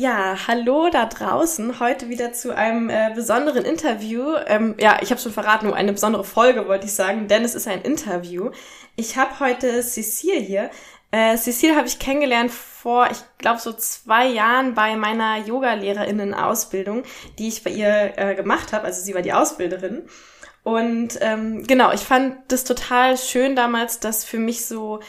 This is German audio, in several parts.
Ja, hallo da draußen. Heute wieder zu einem äh, besonderen Interview. Ähm, ja, ich habe schon verraten, eine besondere Folge wollte ich sagen, denn es ist ein Interview. Ich habe heute Cecile hier. Äh, Cecile habe ich kennengelernt vor, ich glaube, so zwei Jahren bei meiner Yoga-Lehrerinnen-Ausbildung, die ich bei ihr äh, gemacht habe. Also sie war die Ausbilderin. Und ähm, genau, ich fand das total schön damals, dass für mich so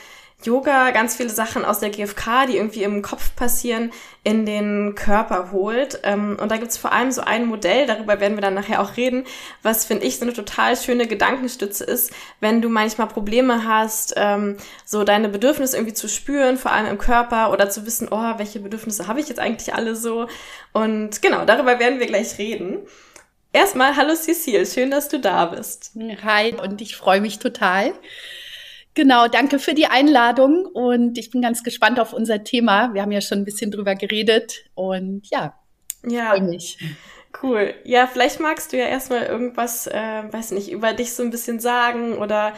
Yoga ganz viele Sachen aus der GfK, die irgendwie im Kopf passieren, in den Körper holt. Ähm, und da gibt's vor allem so ein Modell, darüber werden wir dann nachher auch reden, was finde ich so eine total schöne Gedankenstütze ist, wenn du manchmal Probleme hast, ähm, so deine Bedürfnisse irgendwie zu spüren, vor allem im Körper oder zu wissen, oh, welche Bedürfnisse habe ich jetzt eigentlich alle so. Und genau, darüber werden wir gleich reden. Erstmal, hallo Cecile, schön, dass du da bist. Hi, und ich freue mich total. Genau, danke für die Einladung und ich bin ganz gespannt auf unser Thema. Wir haben ja schon ein bisschen drüber geredet und ja, ja. freue mich. Cool. Ja, vielleicht magst du ja erstmal irgendwas, äh, weiß nicht, über dich so ein bisschen sagen oder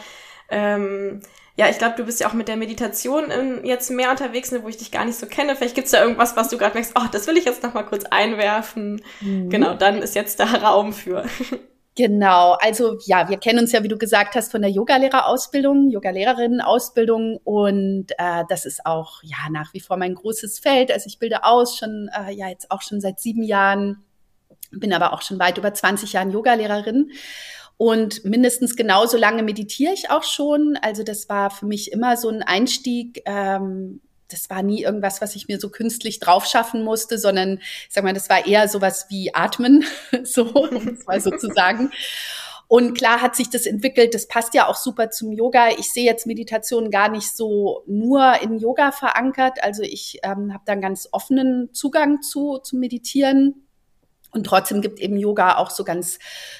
ähm, ja, ich glaube, du bist ja auch mit der Meditation in, jetzt mehr unterwegs, ne, wo ich dich gar nicht so kenne. Vielleicht gibt's da irgendwas, was du gerade merkst, oh, das will ich jetzt noch mal kurz einwerfen. Mhm. Genau, dann ist jetzt da Raum für. Genau, also ja, wir kennen uns ja, wie du gesagt hast, von der Yogalehrerausbildung, Yogalehrerinnenausbildung und äh, das ist auch ja nach wie vor mein großes Feld. Also ich bilde aus, schon äh, ja jetzt auch schon seit sieben Jahren, bin aber auch schon weit über 20 Jahren Yogalehrerin und mindestens genauso lange meditiere ich auch schon. Also das war für mich immer so ein Einstieg. Ähm, das war nie irgendwas, was ich mir so künstlich drauf schaffen musste, sondern ich sag mal, das war eher sowas wie Atmen, so, um es mal so zu sagen. Und klar hat sich das entwickelt, das passt ja auch super zum Yoga. Ich sehe jetzt Meditation gar nicht so nur in Yoga verankert. Also ich ähm, habe da einen ganz offenen Zugang zu, zu Meditieren. Und trotzdem gibt eben Yoga auch so ganz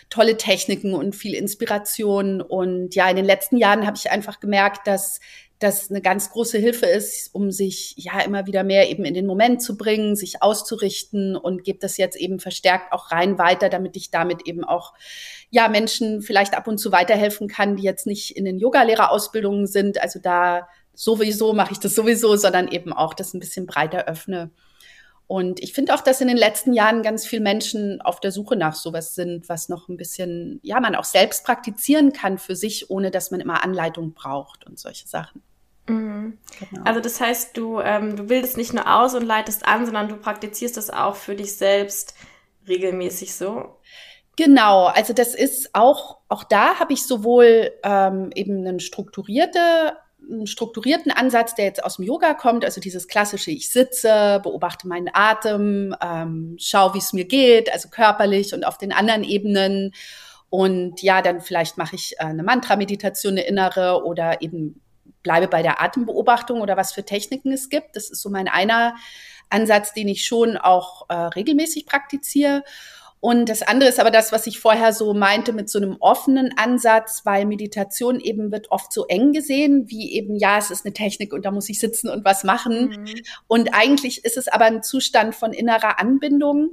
tolle Techniken und viel Inspiration. Und ja, in den letzten Jahren habe ich einfach gemerkt, dass das eine ganz große Hilfe ist, um sich ja immer wieder mehr eben in den Moment zu bringen, sich auszurichten und gebe das jetzt eben verstärkt auch rein weiter, damit ich damit eben auch ja Menschen vielleicht ab und zu weiterhelfen kann, die jetzt nicht in den Yogalehrerausbildungen sind. Also da sowieso mache ich das sowieso, sondern eben auch das ein bisschen breiter öffne. Und ich finde auch, dass in den letzten Jahren ganz viele Menschen auf der Suche nach sowas sind, was noch ein bisschen, ja, man auch selbst praktizieren kann für sich, ohne dass man immer Anleitung braucht und solche Sachen. Mhm. Genau. Also das heißt, du, ähm, du bildest nicht nur aus und leitest an, sondern du praktizierst das auch für dich selbst regelmäßig so. Genau, also das ist auch, auch da habe ich sowohl ähm, eben eine strukturierte einen strukturierten Ansatz, der jetzt aus dem Yoga kommt, also dieses klassische, ich sitze, beobachte meinen Atem, ähm, schau, wie es mir geht, also körperlich und auf den anderen Ebenen. Und ja, dann vielleicht mache ich äh, eine Mantra-Meditation, eine innere oder eben bleibe bei der Atembeobachtung oder was für Techniken es gibt. Das ist so mein einer Ansatz, den ich schon auch äh, regelmäßig praktiziere. Und das andere ist aber das, was ich vorher so meinte mit so einem offenen Ansatz, weil Meditation eben wird oft so eng gesehen, wie eben, ja, es ist eine Technik und da muss ich sitzen und was machen. Mhm. Und eigentlich ist es aber ein Zustand von innerer Anbindung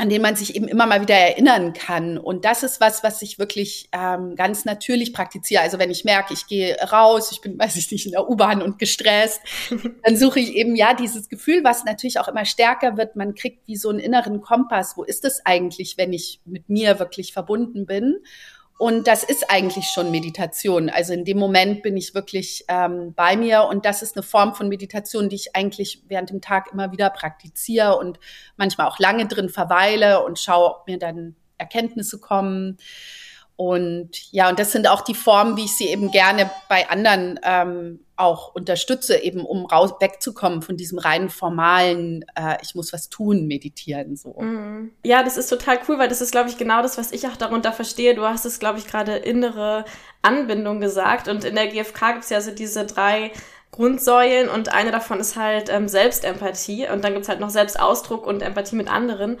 an den man sich eben immer mal wieder erinnern kann. Und das ist was, was ich wirklich ähm, ganz natürlich praktiziere. Also wenn ich merke, ich gehe raus, ich bin, weiß ich nicht, in der U-Bahn und gestresst, dann suche ich eben ja dieses Gefühl, was natürlich auch immer stärker wird. Man kriegt wie so einen inneren Kompass. Wo ist es eigentlich, wenn ich mit mir wirklich verbunden bin? Und das ist eigentlich schon Meditation. Also in dem Moment bin ich wirklich ähm, bei mir und das ist eine Form von Meditation, die ich eigentlich während dem Tag immer wieder praktiziere und manchmal auch lange drin verweile und schaue, ob mir dann Erkenntnisse kommen. Und ja, und das sind auch die Formen, wie ich sie eben gerne bei anderen ähm, auch unterstütze, eben um raus wegzukommen von diesem reinen formalen, äh, ich muss was tun, meditieren so. Mhm. Ja, das ist total cool, weil das ist, glaube ich, genau das, was ich auch darunter verstehe. Du hast es, glaube ich, gerade innere Anbindung gesagt. Und in der GfK gibt es ja so diese drei Grundsäulen und eine davon ist halt ähm, Selbstempathie. Und dann gibt es halt noch Selbstausdruck und Empathie mit anderen.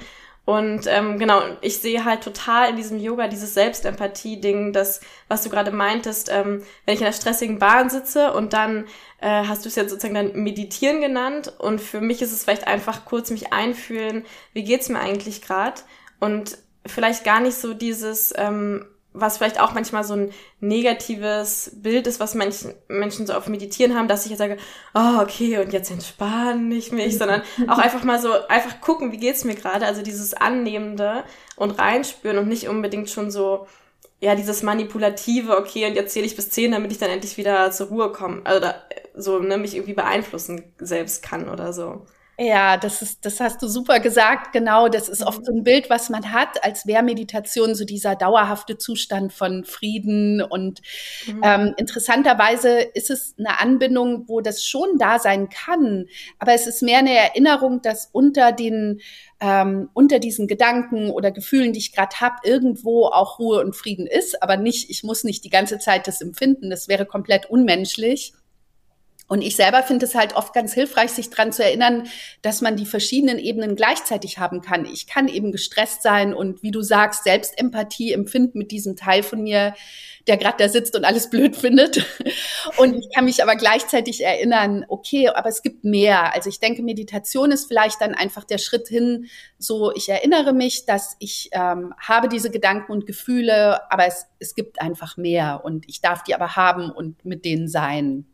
Und ähm, genau, ich sehe halt total in diesem Yoga dieses Selbstempathie-Ding, das, was du gerade meintest, ähm, wenn ich in einer stressigen Bahn sitze und dann äh, hast du es jetzt sozusagen dann Meditieren genannt. Und für mich ist es vielleicht einfach kurz mich einfühlen, wie geht's mir eigentlich gerade? Und vielleicht gar nicht so dieses ähm, was vielleicht auch manchmal so ein negatives Bild ist, was manchen Menschen so auf Meditieren haben, dass ich jetzt sage, oh, okay, und jetzt entspanne ich mich, sondern auch einfach mal so, einfach gucken, wie geht's mir gerade, also dieses Annehmende und reinspüren und nicht unbedingt schon so, ja, dieses manipulative, okay, und jetzt zähle ich bis zehn, damit ich dann endlich wieder zur Ruhe komme, oder so, ne, mich irgendwie beeinflussen selbst kann oder so. Ja, das ist, das hast du super gesagt. Genau, das ist oft mhm. so ein Bild, was man hat, als wäre Meditation so dieser dauerhafte Zustand von Frieden. Und mhm. ähm, interessanterweise ist es eine Anbindung, wo das schon da sein kann, aber es ist mehr eine Erinnerung, dass unter den ähm, unter diesen Gedanken oder Gefühlen, die ich gerade habe, irgendwo auch Ruhe und Frieden ist, aber nicht, ich muss nicht die ganze Zeit das empfinden. Das wäre komplett unmenschlich. Und ich selber finde es halt oft ganz hilfreich, sich dran zu erinnern, dass man die verschiedenen Ebenen gleichzeitig haben kann. Ich kann eben gestresst sein und wie du sagst, Selbstempathie empfinden mit diesem Teil von mir, der gerade da sitzt und alles blöd findet. Und ich kann mich aber gleichzeitig erinnern, okay, aber es gibt mehr. Also ich denke, Meditation ist vielleicht dann einfach der Schritt hin, so ich erinnere mich, dass ich ähm, habe diese Gedanken und Gefühle, aber es, es gibt einfach mehr und ich darf die aber haben und mit denen sein.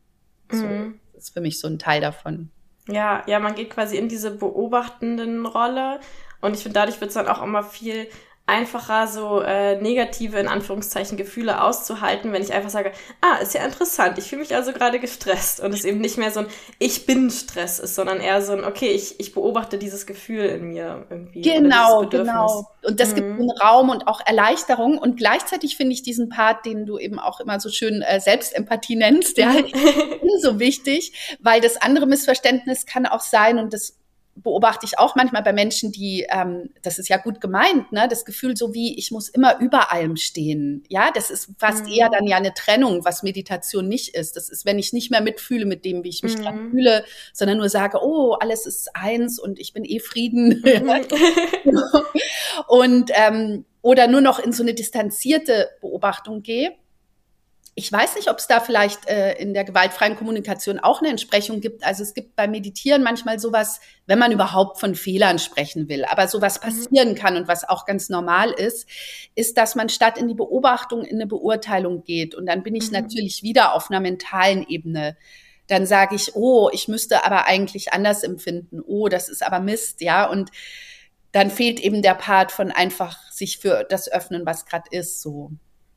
So, mhm. Das ist für mich so ein Teil davon. Ja, ja, man geht quasi in diese beobachtenden Rolle und ich finde, dadurch wird es dann auch immer viel einfacher, so äh, negative, in Anführungszeichen, Gefühle auszuhalten, wenn ich einfach sage, ah, ist ja interessant, ich fühle mich also gerade gestresst und es eben nicht mehr so ein Ich bin Stress ist, sondern eher so ein, okay, ich, ich beobachte dieses Gefühl in mir irgendwie. Genau, genau. Und das mhm. gibt einen Raum und auch Erleichterung und gleichzeitig finde ich diesen Part, den du eben auch immer so schön äh, Selbstempathie nennst, der halt so wichtig, weil das andere Missverständnis kann auch sein und das beobachte ich auch manchmal bei Menschen, die, ähm, das ist ja gut gemeint, ne, das Gefühl so wie, ich muss immer über allem stehen. Ja, das ist fast mhm. eher dann ja eine Trennung, was Meditation nicht ist. Das ist, wenn ich nicht mehr mitfühle mit dem, wie ich mich mhm. gerade fühle, sondern nur sage, oh, alles ist eins und ich bin eh Frieden. Mhm. und ähm, oder nur noch in so eine distanzierte Beobachtung gehe ich weiß nicht, ob es da vielleicht äh, in der gewaltfreien Kommunikation auch eine Entsprechung gibt. Also es gibt beim Meditieren manchmal sowas, wenn man überhaupt von Fehlern sprechen will, aber sowas mhm. passieren kann und was auch ganz normal ist, ist, dass man statt in die Beobachtung in eine Beurteilung geht. Und dann bin ich mhm. natürlich wieder auf einer mentalen Ebene. Dann sage ich, oh, ich müsste aber eigentlich anders empfinden. Oh, das ist aber Mist, ja. Und dann fehlt eben der Part von einfach sich für das öffnen, was gerade ist, so.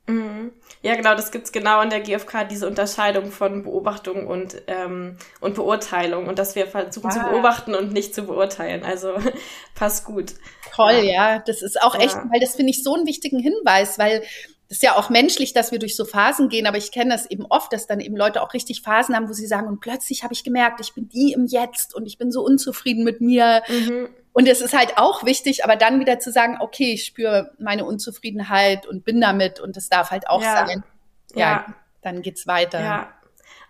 Mhm. Ja, genau, das gibt's genau in der GfK, diese Unterscheidung von Beobachtung und, ähm, und Beurteilung und dass wir versuchen ah. zu beobachten und nicht zu beurteilen. Also passt gut. Toll, ja, ja das ist auch ja. echt, weil das finde ich so einen wichtigen Hinweis, weil das ist ja auch menschlich, dass wir durch so Phasen gehen, aber ich kenne das eben oft, dass dann eben Leute auch richtig Phasen haben, wo sie sagen, und plötzlich habe ich gemerkt, ich bin die im Jetzt und ich bin so unzufrieden mit mir. Mhm. Und es ist halt auch wichtig, aber dann wieder zu sagen, okay, ich spüre meine Unzufriedenheit und bin damit und das darf halt auch ja. sein. Ja, ja, dann geht's weiter. Ja.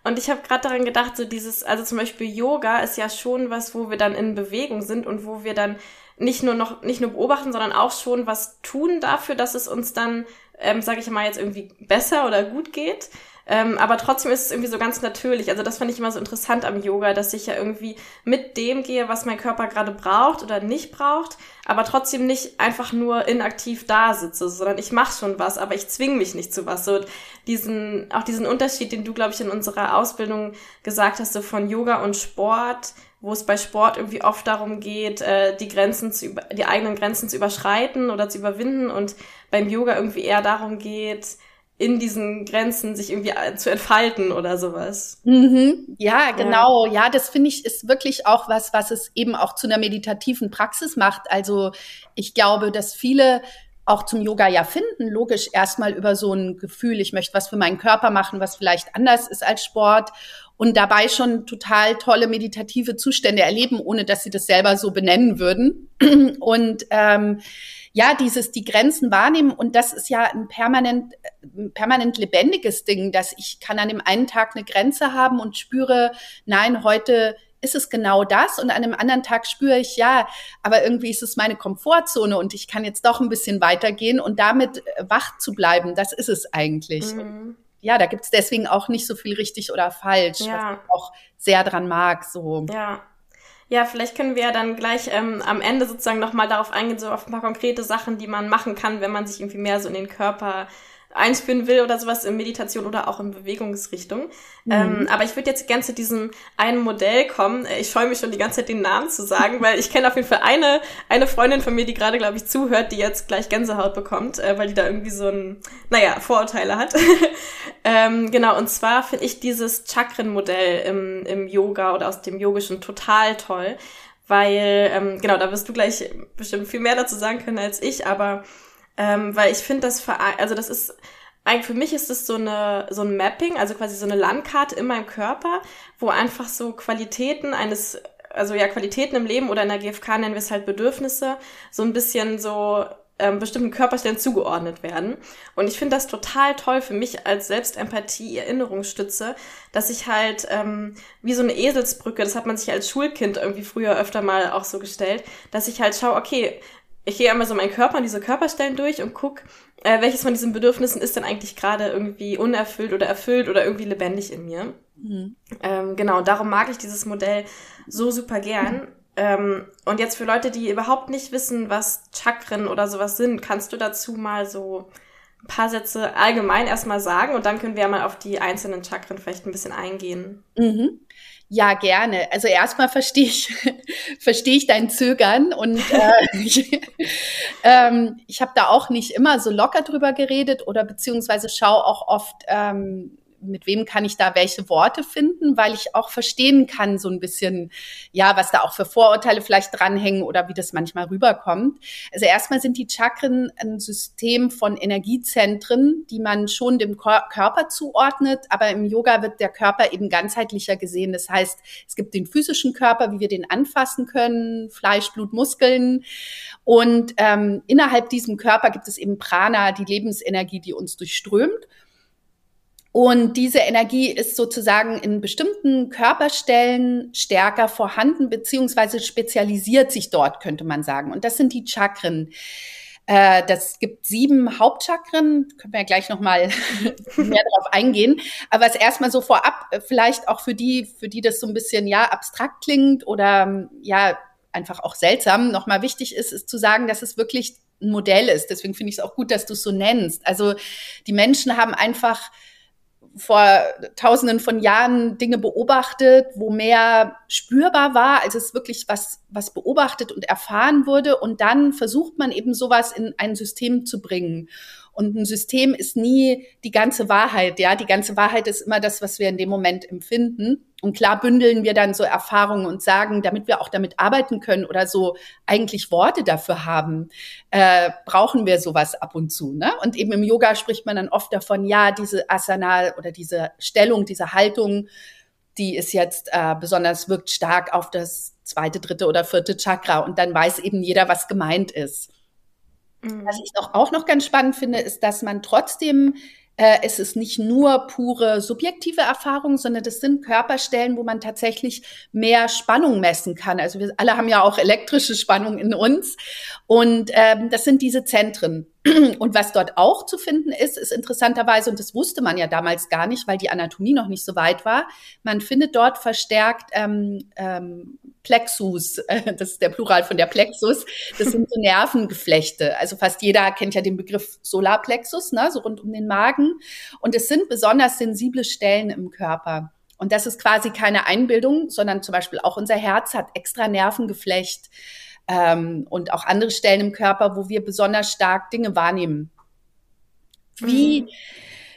Und ich habe gerade daran gedacht, so dieses, also zum Beispiel Yoga ist ja schon was, wo wir dann in Bewegung sind und wo wir dann nicht nur noch nicht nur beobachten, sondern auch schon was tun dafür, dass es uns dann, ähm, sage ich mal jetzt irgendwie besser oder gut geht. Ähm, aber trotzdem ist es irgendwie so ganz natürlich. Also das fand ich immer so interessant am Yoga, dass ich ja irgendwie mit dem gehe, was mein Körper gerade braucht oder nicht braucht, aber trotzdem nicht einfach nur inaktiv da sitze, sondern ich mache schon was, aber ich zwinge mich nicht zu was. So diesen, auch diesen Unterschied, den du, glaube ich, in unserer Ausbildung gesagt hast, so von Yoga und Sport, wo es bei Sport irgendwie oft darum geht, äh, die Grenzen zu die eigenen Grenzen zu überschreiten oder zu überwinden und beim Yoga irgendwie eher darum geht, in diesen Grenzen sich irgendwie äh, zu entfalten oder sowas. Mhm. Ja, genau. Ja, ja das finde ich ist wirklich auch was, was es eben auch zu einer meditativen Praxis macht. Also ich glaube, dass viele auch zum Yoga ja finden, logisch erstmal über so ein Gefühl, ich möchte was für meinen Körper machen, was vielleicht anders ist als Sport und dabei schon total tolle meditative Zustände erleben, ohne dass sie das selber so benennen würden. Und ähm, ja, dieses die Grenzen wahrnehmen und das ist ja ein permanent, ein permanent lebendiges Ding, dass ich kann an dem einen Tag eine Grenze haben und spüre, nein, heute ist es genau das und an einem anderen Tag spüre ich, ja, aber irgendwie ist es meine Komfortzone und ich kann jetzt doch ein bisschen weitergehen und damit äh, wach zu bleiben, das ist es eigentlich. Mhm. ja, da gibt es deswegen auch nicht so viel richtig oder falsch, ja. was ich auch sehr dran mag. So. Ja. Ja, vielleicht können wir ja dann gleich ähm, am Ende sozusagen nochmal darauf eingehen, so auf ein paar konkrete Sachen, die man machen kann, wenn man sich irgendwie mehr so in den Körper einspüren will oder sowas in Meditation oder auch in Bewegungsrichtung. Mhm. Ähm, aber ich würde jetzt gerne zu diesem einen Modell kommen. Ich freue mich schon die ganze Zeit, den Namen zu sagen, weil ich kenne auf jeden Fall eine, eine Freundin von mir, die gerade, glaube ich, zuhört, die jetzt gleich Gänsehaut bekommt, äh, weil die da irgendwie so ein, naja, Vorurteile hat. ähm, genau, und zwar finde ich dieses Chakrenmodell im, im Yoga oder aus dem Yogischen total toll, weil, ähm, genau, da wirst du gleich bestimmt viel mehr dazu sagen können als ich, aber ähm, weil ich finde, das also das ist eigentlich für mich ist das so eine so ein Mapping, also quasi so eine Landkarte in meinem Körper, wo einfach so Qualitäten eines also ja Qualitäten im Leben oder in der GfK nennen wir es halt Bedürfnisse, so ein bisschen so ähm, bestimmten Körperstellen zugeordnet werden. Und ich finde das total toll für mich als Selbstempathie, Erinnerungsstütze, dass ich halt ähm, wie so eine Eselsbrücke, das hat man sich als Schulkind irgendwie früher öfter mal auch so gestellt, dass ich halt schaue, okay, ich gehe einmal so meinen Körper und diese Körperstellen durch und guck, äh, welches von diesen Bedürfnissen ist denn eigentlich gerade irgendwie unerfüllt oder erfüllt oder irgendwie lebendig in mir. Mhm. Ähm, genau, darum mag ich dieses Modell so super gern. Ähm, und jetzt für Leute, die überhaupt nicht wissen, was Chakren oder sowas sind, kannst du dazu mal so ein paar Sätze allgemein erstmal sagen und dann können wir mal auf die einzelnen Chakren vielleicht ein bisschen eingehen. Mhm. Ja, gerne. Also erstmal verstehe ich, verstehe ich dein Zögern und äh, ich, ähm, ich habe da auch nicht immer so locker drüber geredet oder beziehungsweise schaue auch oft ähm, mit wem kann ich da welche Worte finden, weil ich auch verstehen kann, so ein bisschen, ja, was da auch für Vorurteile vielleicht dranhängen oder wie das manchmal rüberkommt. Also erstmal sind die Chakren ein System von Energiezentren, die man schon dem Körper zuordnet, aber im Yoga wird der Körper eben ganzheitlicher gesehen. Das heißt, es gibt den physischen Körper, wie wir den anfassen können, Fleisch, Blut, Muskeln. Und ähm, innerhalb diesem Körper gibt es eben Prana, die Lebensenergie, die uns durchströmt. Und diese Energie ist sozusagen in bestimmten Körperstellen stärker vorhanden, beziehungsweise spezialisiert sich dort, könnte man sagen. Und das sind die Chakren. Äh, das gibt sieben Hauptchakren, können wir ja gleich nochmal mehr darauf eingehen. Aber was erstmal so vorab, äh, vielleicht auch für die, für die das so ein bisschen ja abstrakt klingt oder ja einfach auch seltsam, nochmal wichtig ist, ist zu sagen, dass es wirklich ein Modell ist. Deswegen finde ich es auch gut, dass du es so nennst. Also die Menschen haben einfach vor tausenden von Jahren Dinge beobachtet, wo mehr spürbar war, als es wirklich was, was beobachtet und erfahren wurde. Und dann versucht man eben sowas in ein System zu bringen. Und ein System ist nie die ganze Wahrheit. Ja, die ganze Wahrheit ist immer das, was wir in dem Moment empfinden. Und klar bündeln wir dann so Erfahrungen und sagen, damit wir auch damit arbeiten können oder so eigentlich Worte dafür haben, äh, brauchen wir sowas ab und zu. Ne? Und eben im Yoga spricht man dann oft davon, ja, diese Asana oder diese Stellung, diese Haltung, die ist jetzt äh, besonders wirkt stark auf das zweite, dritte oder vierte Chakra. Und dann weiß eben jeder, was gemeint ist. Mhm. Was ich noch, auch noch ganz spannend finde, ist, dass man trotzdem äh, es ist nicht nur pure subjektive Erfahrung, sondern das sind Körperstellen, wo man tatsächlich mehr Spannung messen kann. Also wir alle haben ja auch elektrische Spannung in uns. Und ähm, das sind diese Zentren. Und was dort auch zu finden ist, ist interessanterweise, und das wusste man ja damals gar nicht, weil die Anatomie noch nicht so weit war, man findet dort verstärkt ähm, ähm, Plexus, das ist der Plural von der Plexus, das sind so Nervengeflechte. Also fast jeder kennt ja den Begriff Solarplexus, ne, so rund um den Magen. Und es sind besonders sensible Stellen im Körper. Und das ist quasi keine Einbildung, sondern zum Beispiel auch unser Herz hat extra Nervengeflecht ähm, und auch andere Stellen im Körper, wo wir besonders stark Dinge wahrnehmen. Wie, mhm.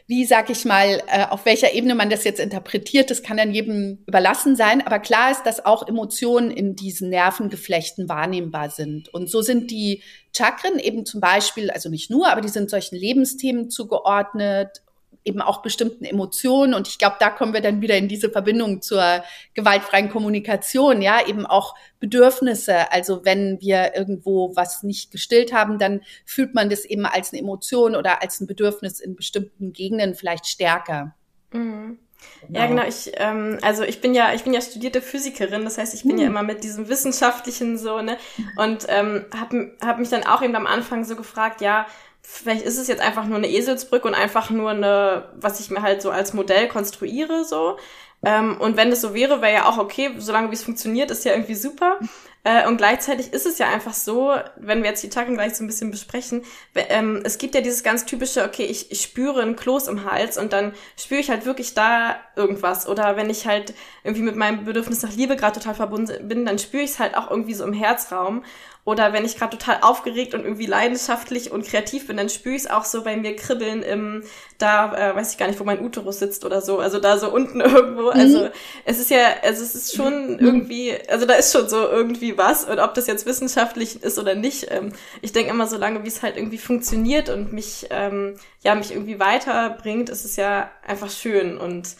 wie sag ich mal, äh, auf welcher Ebene man das jetzt interpretiert, das kann dann jedem überlassen sein. Aber klar ist, dass auch Emotionen in diesen Nervengeflechten wahrnehmbar sind. Und so sind die Chakren eben zum Beispiel, also nicht nur, aber die sind solchen Lebensthemen zugeordnet eben auch bestimmten Emotionen. Und ich glaube, da kommen wir dann wieder in diese Verbindung zur gewaltfreien Kommunikation, ja, eben auch Bedürfnisse. Also wenn wir irgendwo was nicht gestillt haben, dann fühlt man das eben als eine Emotion oder als ein Bedürfnis in bestimmten Gegenden vielleicht stärker. Mhm. Genau. Ja, genau. Ich, ähm, also ich bin ja, ich bin ja studierte Physikerin, das heißt, ich bin hm. ja immer mit diesem wissenschaftlichen so, ne? Und ähm, habe hab mich dann auch eben am Anfang so gefragt, ja, vielleicht ist es jetzt einfach nur eine Eselsbrücke und einfach nur eine, was ich mir halt so als Modell konstruiere, so. Ähm, und wenn das so wäre, wäre ja auch okay, solange wie es funktioniert, ist ja irgendwie super. Äh, und gleichzeitig ist es ja einfach so, wenn wir jetzt die Tacken gleich so ein bisschen besprechen, ähm, es gibt ja dieses ganz typische, okay, ich, ich spüre ein Kloß im Hals und dann spüre ich halt wirklich da irgendwas. Oder wenn ich halt irgendwie mit meinem Bedürfnis nach Liebe gerade total verbunden bin, dann spüre ich es halt auch irgendwie so im Herzraum. Oder wenn ich gerade total aufgeregt und irgendwie leidenschaftlich und kreativ bin, dann spüre ich es auch so bei mir kribbeln im, da äh, weiß ich gar nicht, wo mein Uterus sitzt oder so, also da so unten irgendwo. Mhm. Also es ist ja, also es ist schon mhm. irgendwie, also da ist schon so irgendwie was und ob das jetzt wissenschaftlich ist oder nicht. Ähm, ich denke immer, solange wie es halt irgendwie funktioniert und mich, ähm, ja, mich irgendwie weiterbringt, ist es ja einfach schön und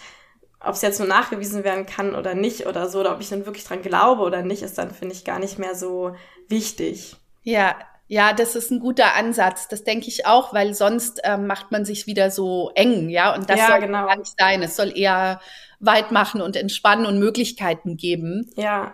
ob es jetzt nur nachgewiesen werden kann oder nicht oder so, oder ob ich dann wirklich dran glaube oder nicht, ist dann, finde ich, gar nicht mehr so wichtig. Ja, ja, das ist ein guter Ansatz. Das denke ich auch, weil sonst ähm, macht man sich wieder so eng, ja. Und das ja, soll genau. gar nicht sein. Es soll eher weit machen und entspannen und Möglichkeiten geben. Ja.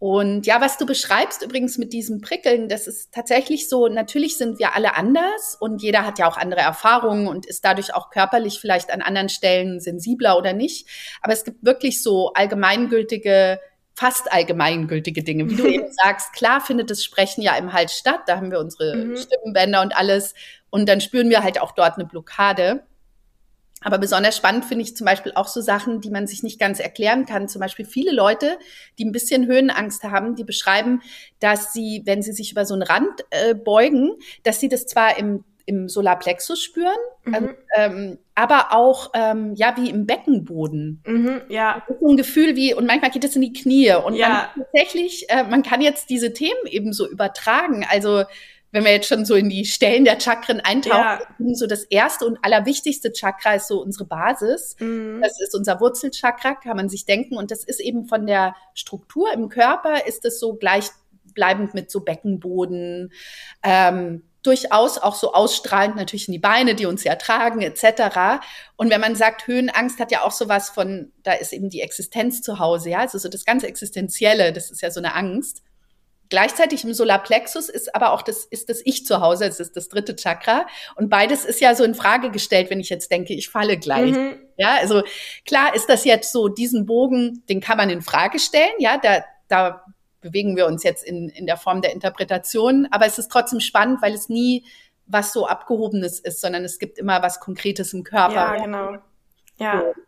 Und ja, was du beschreibst übrigens mit diesem Prickeln, das ist tatsächlich so, natürlich sind wir alle anders und jeder hat ja auch andere Erfahrungen und ist dadurch auch körperlich vielleicht an anderen Stellen sensibler oder nicht. Aber es gibt wirklich so allgemeingültige, fast allgemeingültige Dinge. Wie du eben sagst, klar findet das Sprechen ja im Hals statt, da haben wir unsere mhm. Stimmbänder und alles und dann spüren wir halt auch dort eine Blockade. Aber besonders spannend finde ich zum Beispiel auch so Sachen, die man sich nicht ganz erklären kann. Zum Beispiel viele Leute, die ein bisschen Höhenangst haben, die beschreiben, dass sie, wenn sie sich über so einen Rand äh, beugen, dass sie das zwar im, im Solarplexus spüren, mhm. ähm, ähm aber auch ja wie im Beckenboden. Mhm, ja. Das ist so ein Gefühl wie, und manchmal geht es in die Knie. Und ja. tatsächlich, äh, man kann jetzt diese Themen eben so übertragen. Also wenn wir jetzt schon so in die Stellen der Chakren eintauchen, ja. so das erste und allerwichtigste Chakra ist so unsere Basis. Mhm. Das ist unser Wurzelchakra, kann man sich denken. Und das ist eben von der Struktur im Körper, ist es so gleichbleibend mit so Beckenboden, ähm, durchaus auch so ausstrahlend natürlich in die Beine, die uns ja tragen, etc. Und wenn man sagt, Höhenangst hat ja auch sowas von, da ist eben die Existenz zu Hause, ja, also so das ganze Existenzielle, das ist ja so eine Angst. Gleichzeitig im Solarplexus ist aber auch das, ist das Ich zu Hause, es ist das dritte Chakra. Und beides ist ja so in Frage gestellt, wenn ich jetzt denke, ich falle gleich. Mhm. Ja, also klar ist das jetzt so, diesen Bogen, den kann man in Frage stellen. Ja, da, da bewegen wir uns jetzt in, in der Form der Interpretation. Aber es ist trotzdem spannend, weil es nie was so Abgehobenes ist, sondern es gibt immer was Konkretes im Körper. Ja, genau. Ja. So.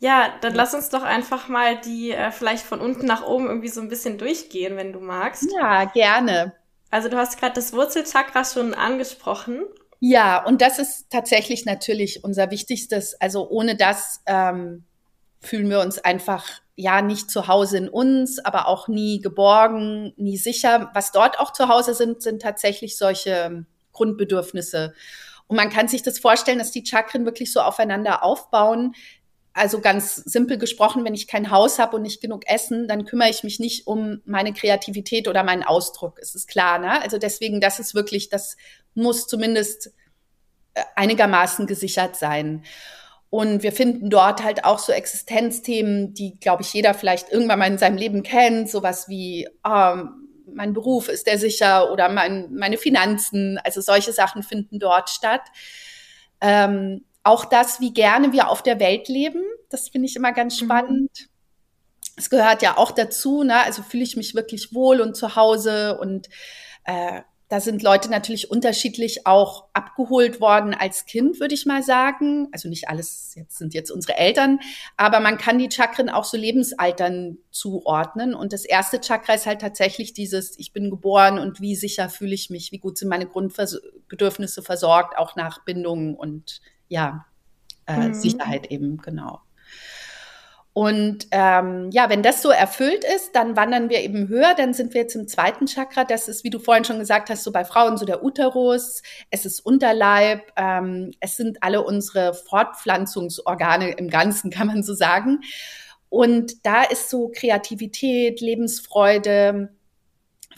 Ja, dann lass uns doch einfach mal die äh, vielleicht von unten nach oben irgendwie so ein bisschen durchgehen, wenn du magst. Ja, gerne. Also du hast gerade das Wurzelchakra schon angesprochen. Ja, und das ist tatsächlich natürlich unser wichtigstes. Also ohne das ähm, fühlen wir uns einfach ja nicht zu Hause in uns, aber auch nie geborgen, nie sicher. Was dort auch zu Hause sind, sind tatsächlich solche Grundbedürfnisse. Und man kann sich das vorstellen, dass die Chakren wirklich so aufeinander aufbauen, also ganz simpel gesprochen, wenn ich kein Haus habe und nicht genug Essen, dann kümmere ich mich nicht um meine Kreativität oder meinen Ausdruck. Es ist klar, ne? Also deswegen, das ist wirklich, das muss zumindest äh, einigermaßen gesichert sein. Und wir finden dort halt auch so Existenzthemen, die, glaube ich, jeder vielleicht irgendwann mal in seinem Leben kennt. Sowas wie, ähm, mein Beruf, ist der sicher? Oder mein, meine Finanzen. Also solche Sachen finden dort statt. Ähm, auch das, wie gerne wir auf der Welt leben, das finde ich immer ganz mhm. spannend. Es gehört ja auch dazu, ne? also fühle ich mich wirklich wohl und zu Hause und äh, da sind Leute natürlich unterschiedlich auch abgeholt worden als Kind, würde ich mal sagen. Also nicht alles jetzt sind jetzt unsere Eltern, aber man kann die Chakren auch so Lebensaltern zuordnen. Und das erste Chakra ist halt tatsächlich dieses, ich bin geboren und wie sicher fühle ich mich, wie gut sind meine Grundbedürfnisse versorgt, auch nach Bindungen und ja, äh, mhm. Sicherheit eben, genau. Und ähm, ja, wenn das so erfüllt ist, dann wandern wir eben höher. Dann sind wir jetzt im zweiten Chakra. Das ist, wie du vorhin schon gesagt hast, so bei Frauen so der Uterus. Es ist Unterleib. Ähm, es sind alle unsere Fortpflanzungsorgane im Ganzen, kann man so sagen. Und da ist so Kreativität, Lebensfreude,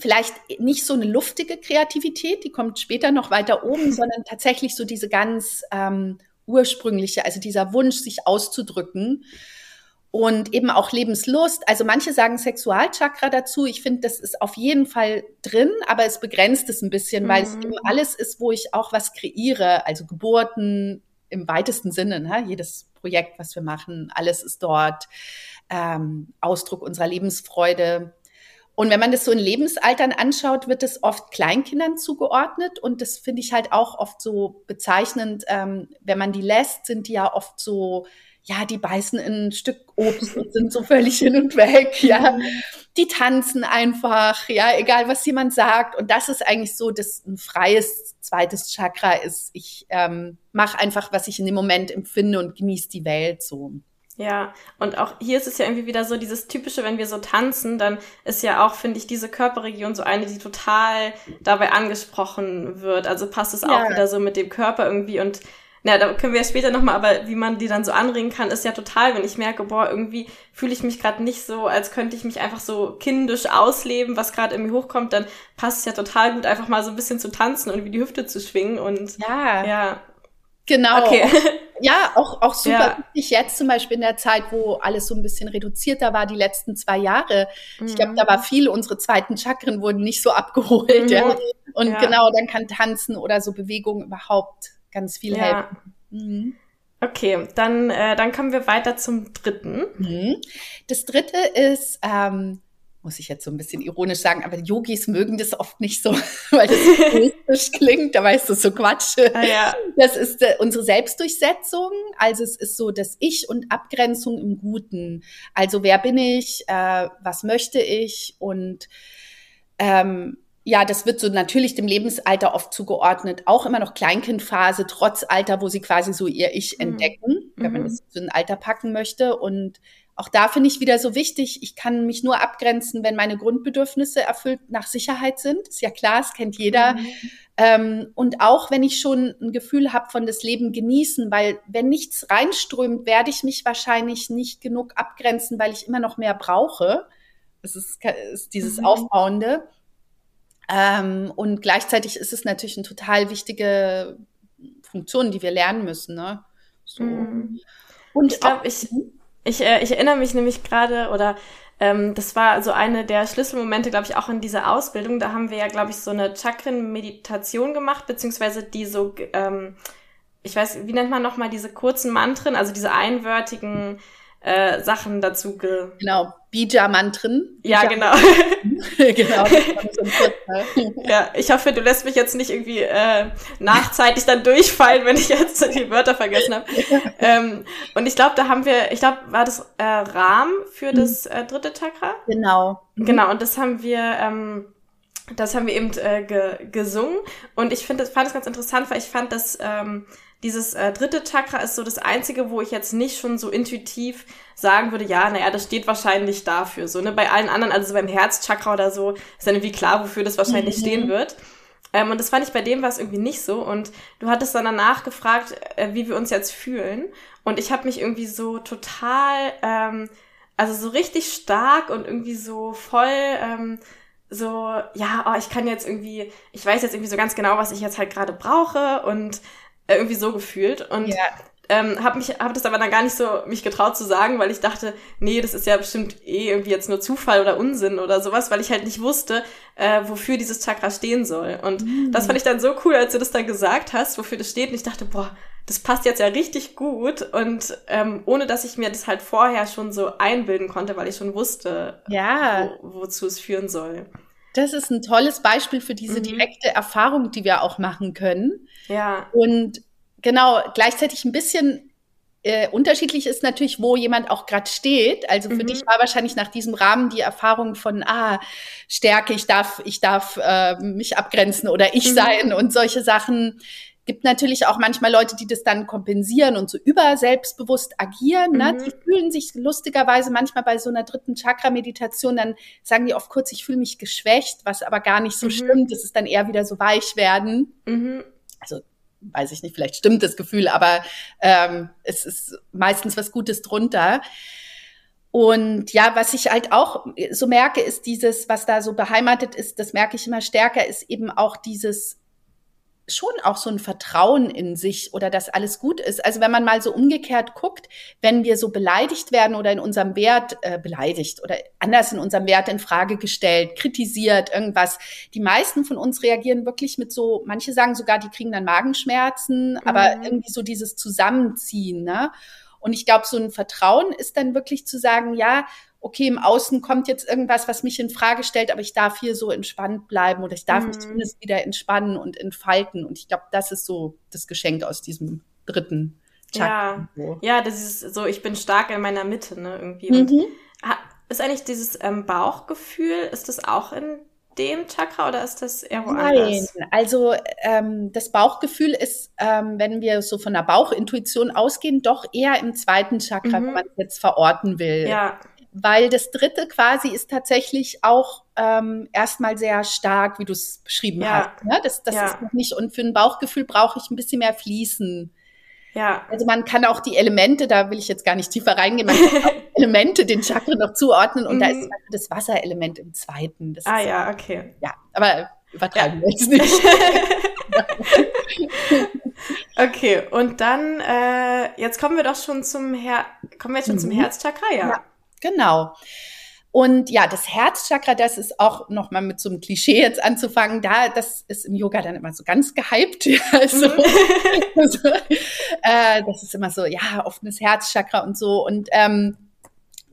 vielleicht nicht so eine luftige Kreativität, die kommt später noch weiter oben, sondern tatsächlich so diese ganz ähm, ursprüngliche, also dieser Wunsch, sich auszudrücken und eben auch Lebenslust. Also manche sagen Sexualchakra dazu. Ich finde, das ist auf jeden Fall drin, aber es begrenzt es ein bisschen, mhm. weil es mhm. eben alles ist, wo ich auch was kreiere. Also Geburten im weitesten Sinne, ne? jedes Projekt, was wir machen, alles ist dort ähm, Ausdruck unserer Lebensfreude. Und wenn man das so in Lebensaltern anschaut, wird es oft Kleinkindern zugeordnet. Und das finde ich halt auch oft so bezeichnend. Ähm, wenn man die lässt, sind die ja oft so ja, die beißen in ein Stück Obst und sind so völlig hin und weg, ja. Die tanzen einfach, ja, egal was jemand sagt. Und das ist eigentlich so, dass ein freies zweites Chakra ist. Ich ähm, mache einfach, was ich in dem Moment empfinde und genieße die Welt so. Ja, und auch hier ist es ja irgendwie wieder so dieses typische, wenn wir so tanzen, dann ist ja auch, finde ich, diese Körperregion so eine, die total dabei angesprochen wird. Also passt es ja. auch wieder so mit dem Körper irgendwie und na, da können wir ja später nochmal, aber wie man die dann so anregen kann, ist ja total, wenn ich merke, boah, irgendwie fühle ich mich gerade nicht so, als könnte ich mich einfach so kindisch ausleben, was gerade irgendwie hochkommt, dann passt es ja total gut, einfach mal so ein bisschen zu tanzen und wie die Hüfte zu schwingen und ja. ja. Genau. Okay. Ja, auch, auch super ja. wichtig jetzt zum Beispiel in der Zeit, wo alles so ein bisschen reduzierter war, die letzten zwei Jahre. Mhm. Ich glaube, da war viel, unsere zweiten Chakren wurden nicht so abgeholt. Mhm. Ja. Und ja. genau, dann kann Tanzen oder so Bewegungen überhaupt ganz viel ja. helfen. Mhm. Okay, dann, äh, dann kommen wir weiter zum dritten. Mhm. Das dritte ist, ähm, muss ich jetzt so ein bisschen ironisch sagen, aber Yogis mögen das oft nicht so, weil das egoistisch klingt, da weißt du, so Quatsch. Ah, ja. Das ist äh, unsere Selbstdurchsetzung, also es ist so das Ich und Abgrenzung im Guten. Also wer bin ich, äh, was möchte ich und ähm, ja, das wird so natürlich dem Lebensalter oft zugeordnet, auch immer noch Kleinkindphase, trotz Alter, wo sie quasi so ihr Ich mhm. entdecken, wenn man mhm. das so ein Alter packen möchte. Und auch da finde ich wieder so wichtig, ich kann mich nur abgrenzen, wenn meine Grundbedürfnisse erfüllt nach Sicherheit sind. Ist ja klar, das kennt jeder. Mhm. Ähm, und auch wenn ich schon ein Gefühl habe von das Leben genießen, weil wenn nichts reinströmt, werde ich mich wahrscheinlich nicht genug abgrenzen, weil ich immer noch mehr brauche. Es ist, ist dieses mhm. Aufbauende. Ähm, und gleichzeitig ist es natürlich eine total wichtige Funktion, die wir lernen müssen. Ne? So. Mhm. Und ich glaube, ich, ich, äh, ich erinnere mich nämlich gerade, oder ähm, das war so eine der Schlüsselmomente, glaube ich, auch in dieser Ausbildung. Da haben wir ja, glaube ich, so eine Chakren-Meditation gemacht, beziehungsweise die so, ähm, ich weiß, wie nennt man nochmal diese kurzen Mantren, also diese einwörtigen äh, Sachen dazu ge Genau, Bija-Mantren. Ja, genau. genau. ja, ich hoffe, du lässt mich jetzt nicht irgendwie äh, nachzeitig dann durchfallen, wenn ich jetzt die Wörter vergessen habe. ähm, und ich glaube, da haben wir, ich glaube, war das äh, Rahmen für das äh, dritte Chakra? Genau. Mhm. Genau, und das haben wir ähm, das haben wir eben äh, ge gesungen und ich finde, fand es ganz interessant, weil ich fand, dass ähm, dieses äh, dritte Chakra ist so das einzige, wo ich jetzt nicht schon so intuitiv sagen würde, ja, naja, das steht wahrscheinlich dafür. So, ne, bei allen anderen, also beim Herzchakra oder so, ist dann irgendwie klar, wofür das wahrscheinlich mhm. stehen wird. Ähm, und das fand ich bei dem war es irgendwie nicht so. Und du hattest dann danach gefragt, äh, wie wir uns jetzt fühlen. Und ich habe mich irgendwie so total, ähm, also so richtig stark und irgendwie so voll, ähm, so, ja, oh, ich kann jetzt irgendwie, ich weiß jetzt irgendwie so ganz genau, was ich jetzt halt gerade brauche und äh, irgendwie so gefühlt. Und ja. ähm, habe mich, habe das aber dann gar nicht so mich getraut zu sagen, weil ich dachte, nee, das ist ja bestimmt eh irgendwie jetzt nur Zufall oder Unsinn oder sowas, weil ich halt nicht wusste, äh, wofür dieses Chakra stehen soll. Und mhm. das fand ich dann so cool, als du das dann gesagt hast, wofür das steht. Und ich dachte, boah, das passt jetzt ja richtig gut und ähm, ohne dass ich mir das halt vorher schon so einbilden konnte, weil ich schon wusste, ja. wo, wozu es führen soll. Das ist ein tolles Beispiel für diese mhm. direkte Erfahrung, die wir auch machen können. Ja. Und genau, gleichzeitig ein bisschen äh, unterschiedlich ist natürlich, wo jemand auch gerade steht. Also für mhm. dich war wahrscheinlich nach diesem Rahmen die Erfahrung von, ah, Stärke, ich darf, ich darf äh, mich abgrenzen oder ich mhm. sein und solche Sachen gibt natürlich auch manchmal Leute, die das dann kompensieren und so überselbstbewusst agieren. Ne? Mhm. Die fühlen sich lustigerweise manchmal bei so einer dritten Chakra-Meditation, dann sagen die oft kurz, ich fühle mich geschwächt, was aber gar nicht so mhm. stimmt. Das ist dann eher wieder so weich werden. Mhm. Also weiß ich nicht, vielleicht stimmt das Gefühl, aber ähm, es ist meistens was Gutes drunter. Und ja, was ich halt auch so merke, ist dieses, was da so beheimatet ist, das merke ich immer stärker, ist eben auch dieses schon auch so ein Vertrauen in sich oder dass alles gut ist. Also wenn man mal so umgekehrt guckt, wenn wir so beleidigt werden oder in unserem Wert äh, beleidigt oder anders in unserem Wert in Frage gestellt, kritisiert, irgendwas. Die meisten von uns reagieren wirklich mit so, manche sagen sogar, die kriegen dann Magenschmerzen, mhm. aber irgendwie so dieses Zusammenziehen. Ne? Und ich glaube, so ein Vertrauen ist dann wirklich zu sagen, ja, okay, im Außen kommt jetzt irgendwas, was mich in Frage stellt, aber ich darf hier so entspannt bleiben oder ich darf mhm. mich zumindest wieder entspannen und entfalten. Und ich glaube, das ist so das Geschenk aus diesem dritten Chakra. Ja, ja, das ist so, ich bin stark in meiner Mitte, ne, irgendwie. Und mhm. ist eigentlich dieses ähm, Bauchgefühl, ist das auch in dem Chakra oder ist das eher woanders? Nein, also ähm, das Bauchgefühl ist, ähm, wenn wir so von der Bauchintuition ausgehen, doch eher im zweiten Chakra, mhm. wenn man es jetzt verorten will. Ja weil das dritte quasi ist tatsächlich auch ähm, erstmal sehr stark, wie du es beschrieben ja. hast. Ne? Das, das ja. ist noch nicht, und für ein Bauchgefühl brauche ich ein bisschen mehr Fließen. Ja. Also man kann auch die Elemente, da will ich jetzt gar nicht tiefer reingehen, man kann auch Elemente den Chakren noch zuordnen und mhm. da ist das Wasserelement im zweiten. Das ah ja, okay. Ja, aber übertreiben ja. wir jetzt nicht. okay, und dann, äh, jetzt kommen wir doch schon zum Her kommen wir jetzt schon mhm. zum Herzchakra, ja. ja. Genau. Und ja, das Herzchakra, das ist auch nochmal mit so einem Klischee jetzt anzufangen, da, das ist im Yoga dann immer so ganz gehypt. Also, mhm. also äh, das ist immer so, ja, offenes Herzchakra und so. Und ähm,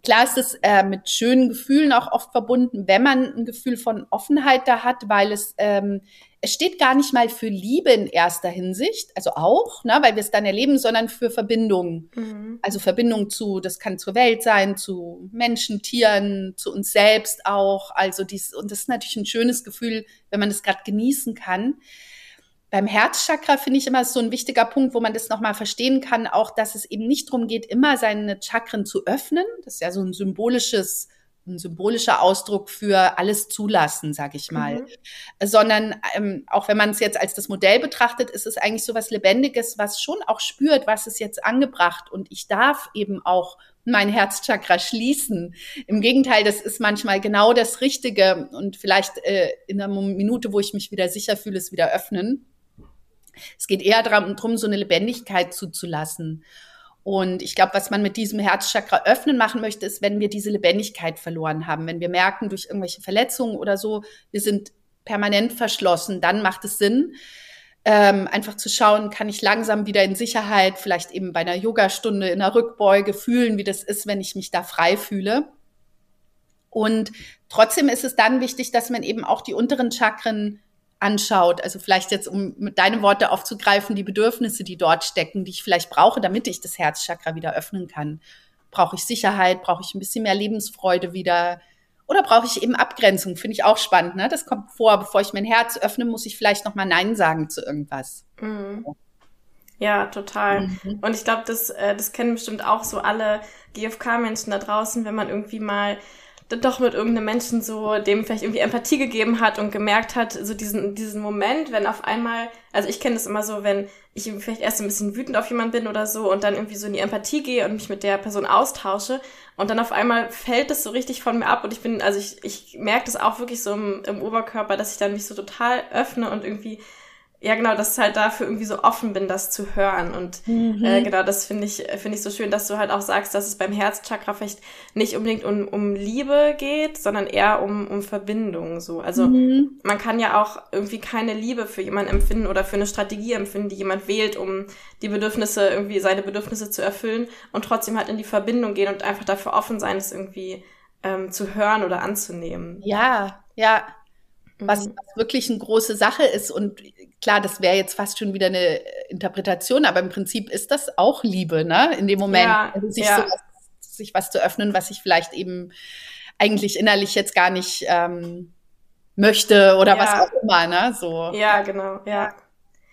Klar ist es äh, mit schönen Gefühlen auch oft verbunden, wenn man ein Gefühl von Offenheit da hat, weil es ähm, es steht gar nicht mal für Liebe in erster Hinsicht, also auch, ne, weil wir es dann erleben, sondern für Verbindung. Mhm. Also Verbindung zu, das kann zur Welt sein, zu Menschen, Tieren, zu uns selbst auch. Also dies, und das ist natürlich ein schönes Gefühl, wenn man das gerade genießen kann. Beim Herzchakra finde ich immer so ein wichtiger Punkt, wo man das nochmal verstehen kann, auch, dass es eben nicht darum geht, immer seine Chakren zu öffnen. Das ist ja so ein symbolisches ein symbolischer Ausdruck für alles zulassen, sag ich mal. Mhm. Sondern ähm, auch wenn man es jetzt als das Modell betrachtet, ist es eigentlich so was Lebendiges, was schon auch spürt, was ist jetzt angebracht. Und ich darf eben auch mein Herzchakra schließen. Im Gegenteil, das ist manchmal genau das Richtige. Und vielleicht äh, in einer Minute, wo ich mich wieder sicher fühle, es wieder öffnen. Es geht eher darum, so eine Lebendigkeit zuzulassen. Und ich glaube, was man mit diesem Herzchakra öffnen machen möchte, ist, wenn wir diese Lebendigkeit verloren haben, wenn wir merken durch irgendwelche Verletzungen oder so, wir sind permanent verschlossen, dann macht es Sinn, ähm, einfach zu schauen, kann ich langsam wieder in Sicherheit, vielleicht eben bei einer Yogastunde in der Rückbeuge fühlen, wie das ist, wenn ich mich da frei fühle. Und trotzdem ist es dann wichtig, dass man eben auch die unteren Chakren anschaut, also vielleicht jetzt, um mit deinen Worte aufzugreifen, die Bedürfnisse, die dort stecken, die ich vielleicht brauche, damit ich das Herzchakra wieder öffnen kann. Brauche ich Sicherheit? Brauche ich ein bisschen mehr Lebensfreude wieder? Oder brauche ich eben Abgrenzung? Finde ich auch spannend. Ne? Das kommt vor, bevor ich mein Herz öffne, muss ich vielleicht noch mal Nein sagen zu irgendwas. Mhm. Ja, total. Mhm. Und ich glaube, das, äh, das kennen bestimmt auch so alle GFK-Menschen da draußen, wenn man irgendwie mal doch mit irgendeinem Menschen so dem vielleicht irgendwie Empathie gegeben hat und gemerkt hat, so diesen, diesen Moment, wenn auf einmal, also ich kenne das immer so, wenn ich vielleicht erst ein bisschen wütend auf jemanden bin oder so und dann irgendwie so in die Empathie gehe und mich mit der Person austausche und dann auf einmal fällt das so richtig von mir ab und ich bin, also ich, ich merke das auch wirklich so im, im Oberkörper, dass ich dann mich so total öffne und irgendwie ja, genau, dass ich halt dafür irgendwie so offen bin, das zu hören. Und mhm. äh, genau, das finde ich, finde ich so schön, dass du halt auch sagst, dass es beim Herzchakra vielleicht nicht unbedingt um, um Liebe geht, sondern eher um, um Verbindung. So. Also mhm. man kann ja auch irgendwie keine Liebe für jemanden empfinden oder für eine Strategie empfinden, die jemand wählt, um die Bedürfnisse, irgendwie seine Bedürfnisse zu erfüllen und trotzdem halt in die Verbindung gehen und einfach dafür offen sein, es irgendwie ähm, zu hören oder anzunehmen. Ja, ja, was, mhm. was wirklich eine große Sache ist. Und klar, das wäre jetzt fast schon wieder eine Interpretation, aber im Prinzip ist das auch Liebe, ne? In dem Moment, ja, also sich, ja. sowas, sich was zu öffnen, was ich vielleicht eben eigentlich innerlich jetzt gar nicht ähm, möchte oder ja. was auch immer, ne? So. Ja, genau, ja.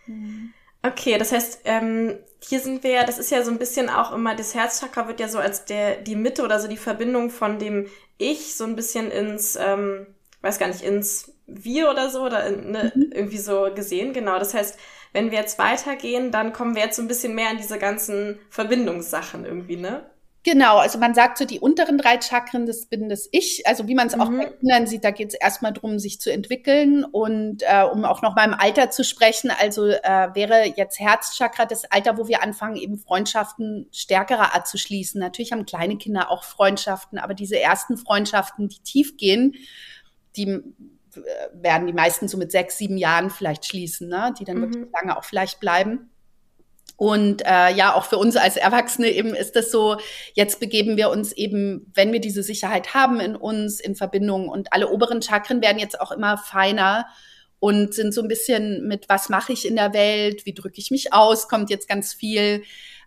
Mhm. Okay, das heißt, ähm, hier sind wir ja, das ist ja so ein bisschen auch immer, das Herzchakra wird ja so als der, die Mitte oder so die Verbindung von dem Ich so ein bisschen ins, ähm, weiß gar nicht, ins wir oder so oder ne, mhm. irgendwie so gesehen. Genau. Das heißt, wenn wir jetzt weitergehen, dann kommen wir jetzt so ein bisschen mehr in diese ganzen Verbindungssachen irgendwie, ne? Genau, also man sagt so, die unteren drei Chakren, das bin das Ich. Also wie man es mhm. auch bei Kindern sieht, da geht es erstmal darum, sich zu entwickeln. Und äh, um auch noch mal im Alter zu sprechen, also äh, wäre jetzt Herzchakra das Alter, wo wir anfangen, eben Freundschaften stärkerer Art zu schließen. Natürlich haben kleine Kinder auch Freundschaften, aber diese ersten Freundschaften, die tief gehen, die äh, werden die meisten so mit sechs, sieben Jahren vielleicht schließen, ne? die dann mhm. wirklich lange auch vielleicht bleiben. Und äh, ja, auch für uns als Erwachsene eben ist das so, jetzt begeben wir uns eben, wenn wir diese Sicherheit haben in uns, in Verbindung und alle oberen Chakren werden jetzt auch immer feiner und sind so ein bisschen mit, was mache ich in der Welt, wie drücke ich mich aus, kommt jetzt ganz viel.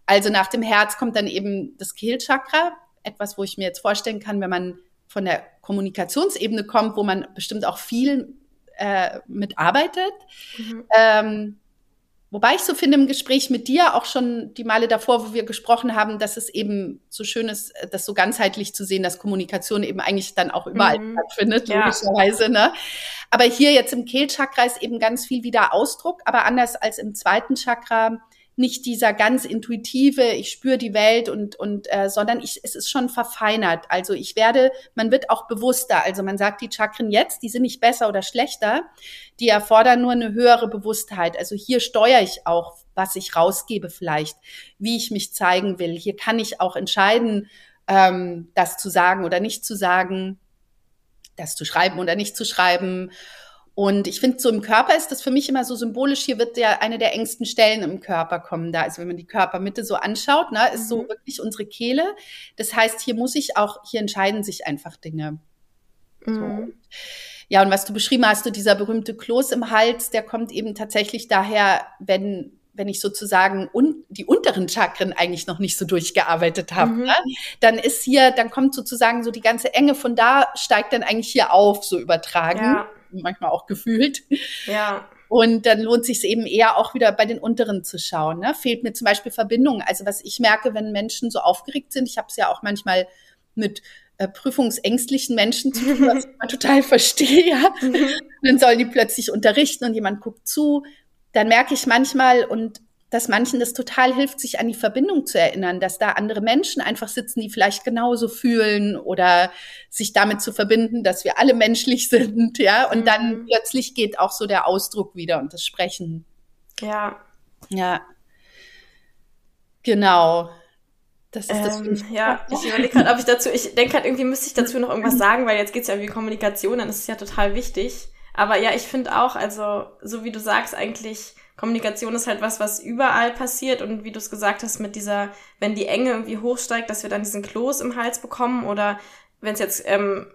Also nach dem Herz kommt dann eben das Kehlchakra, etwas, wo ich mir jetzt vorstellen kann, wenn man von der Kommunikationsebene kommt, wo man bestimmt auch viel äh, mitarbeitet. Mhm. Ähm, Wobei ich so finde im Gespräch mit dir, auch schon die Male davor, wo wir gesprochen haben, dass es eben so schön ist, das so ganzheitlich zu sehen, dass Kommunikation eben eigentlich dann auch überall mhm. stattfindet, ja. logischerweise. Ne? Aber hier jetzt im Kehlchakra ist eben ganz viel wieder Ausdruck, aber anders als im zweiten Chakra nicht dieser ganz intuitive, ich spüre die Welt und, und äh, sondern ich, es ist schon verfeinert. Also ich werde, man wird auch bewusster. Also man sagt, die Chakren jetzt, die sind nicht besser oder schlechter, die erfordern nur eine höhere Bewusstheit. Also hier steuere ich auch, was ich rausgebe vielleicht, wie ich mich zeigen will. Hier kann ich auch entscheiden, ähm, das zu sagen oder nicht zu sagen, das zu schreiben oder nicht zu schreiben. Und ich finde, so im Körper ist das für mich immer so symbolisch. Hier wird ja eine der engsten Stellen im Körper kommen da. Also wenn man die Körpermitte so anschaut, ne, ist mhm. so wirklich unsere Kehle. Das heißt, hier muss ich auch, hier entscheiden sich einfach Dinge. Mhm. So. Ja, und was du beschrieben hast, du dieser berühmte Kloß im Hals, der kommt eben tatsächlich daher, wenn wenn ich sozusagen un die unteren Chakren eigentlich noch nicht so durchgearbeitet habe, mhm. ne? dann ist hier, dann kommt sozusagen so die ganze Enge von da steigt dann eigentlich hier auf, so übertragen. Ja manchmal auch gefühlt. Ja. Und dann lohnt sich eben eher auch wieder bei den unteren zu schauen. Ne? Fehlt mir zum Beispiel Verbindung. Also was ich merke, wenn Menschen so aufgeregt sind, ich habe es ja auch manchmal mit äh, prüfungsängstlichen Menschen zu tun, was ich total verstehe. Ja? Mhm. Dann sollen die plötzlich unterrichten und jemand guckt zu. Dann merke ich manchmal, und dass manchen das total hilft, sich an die Verbindung zu erinnern, dass da andere Menschen einfach sitzen, die vielleicht genauso fühlen oder sich damit zu verbinden, dass wir alle menschlich sind, ja. Und mhm. dann plötzlich geht auch so der Ausdruck wieder und das Sprechen. Ja. Ja. Genau. Das ist das. Ähm, ja, ich überlege gerade, ob ich dazu, ich denke halt, irgendwie müsste ich dazu noch irgendwas sagen, weil jetzt geht es ja um Kommunikation, dann ist es ja total wichtig. Aber ja, ich finde auch, also, so wie du sagst, eigentlich Kommunikation ist halt was, was überall passiert und wie du es gesagt hast, mit dieser, wenn die Enge irgendwie hochsteigt, dass wir dann diesen Kloß im Hals bekommen oder wenn es jetzt ähm,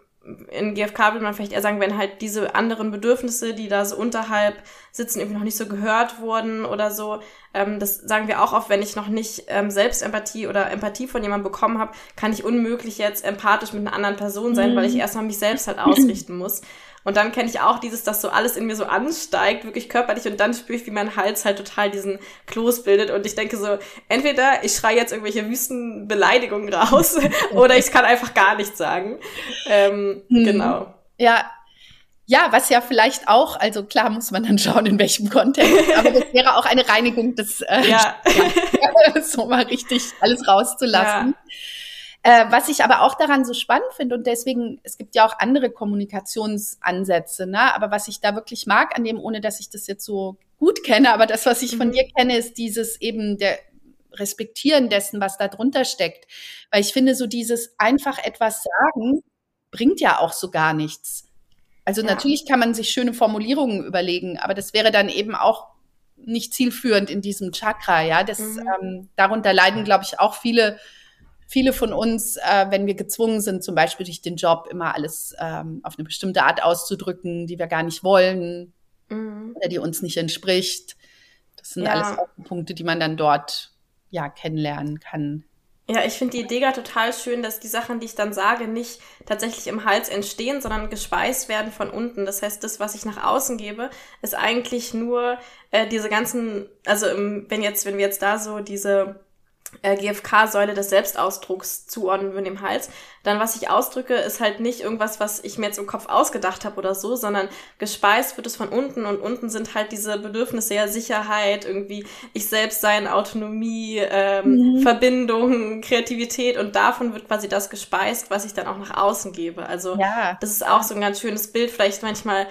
in GFK würde man vielleicht eher sagen, wenn halt diese anderen Bedürfnisse, die da so unterhalb sitzen, irgendwie noch nicht so gehört wurden oder so. Ähm, das sagen wir auch oft, wenn ich noch nicht ähm, Selbstempathie oder Empathie von jemandem bekommen habe, kann ich unmöglich jetzt empathisch mit einer anderen Person sein, mhm. weil ich erstmal mich selbst halt ausrichten muss. Und dann kenne ich auch dieses, dass so alles in mir so ansteigt, wirklich körperlich, und dann spüre ich, wie mein Hals halt total diesen Kloß bildet. Und ich denke so, entweder ich schreie jetzt irgendwelche wüsten Beleidigungen raus oder ich kann einfach gar nichts sagen. Ähm, hm. Genau. Ja, ja, was ja vielleicht auch, also klar muss man dann schauen, in welchem Kontext, aber das wäre auch eine Reinigung des, äh, ja. so mal richtig alles rauszulassen. Ja. Äh, was ich aber auch daran so spannend finde und deswegen, es gibt ja auch andere Kommunikationsansätze, ne? aber was ich da wirklich mag an dem, ohne dass ich das jetzt so gut kenne, aber das, was ich mhm. von dir kenne, ist dieses eben der Respektieren dessen, was da drunter steckt. Weil ich finde, so dieses einfach etwas sagen, bringt ja auch so gar nichts. Also ja. natürlich kann man sich schöne Formulierungen überlegen, aber das wäre dann eben auch nicht zielführend in diesem Chakra, ja. Das, mhm. ähm, darunter leiden, glaube ich, auch viele viele von uns, äh, wenn wir gezwungen sind, zum Beispiel durch den Job immer alles ähm, auf eine bestimmte Art auszudrücken, die wir gar nicht wollen mhm. oder die uns nicht entspricht. Das sind ja. alles auch Punkte, die man dann dort ja kennenlernen kann. Ja, ich finde die Idee gar total schön, dass die Sachen, die ich dann sage, nicht tatsächlich im Hals entstehen, sondern gespeist werden von unten. Das heißt, das, was ich nach außen gebe, ist eigentlich nur äh, diese ganzen, also im, wenn jetzt, wenn wir jetzt da so diese äh, GFK-Säule des Selbstausdrucks zuordnen würden im Hals, dann was ich ausdrücke, ist halt nicht irgendwas, was ich mir jetzt im Kopf ausgedacht habe oder so, sondern gespeist wird es von unten und unten sind halt diese Bedürfnisse ja Sicherheit, irgendwie ich selbst sein, Autonomie, ähm, mhm. Verbindung, Kreativität und davon wird quasi das gespeist, was ich dann auch nach außen gebe. Also ja. das ist auch so ein ganz schönes Bild, vielleicht manchmal,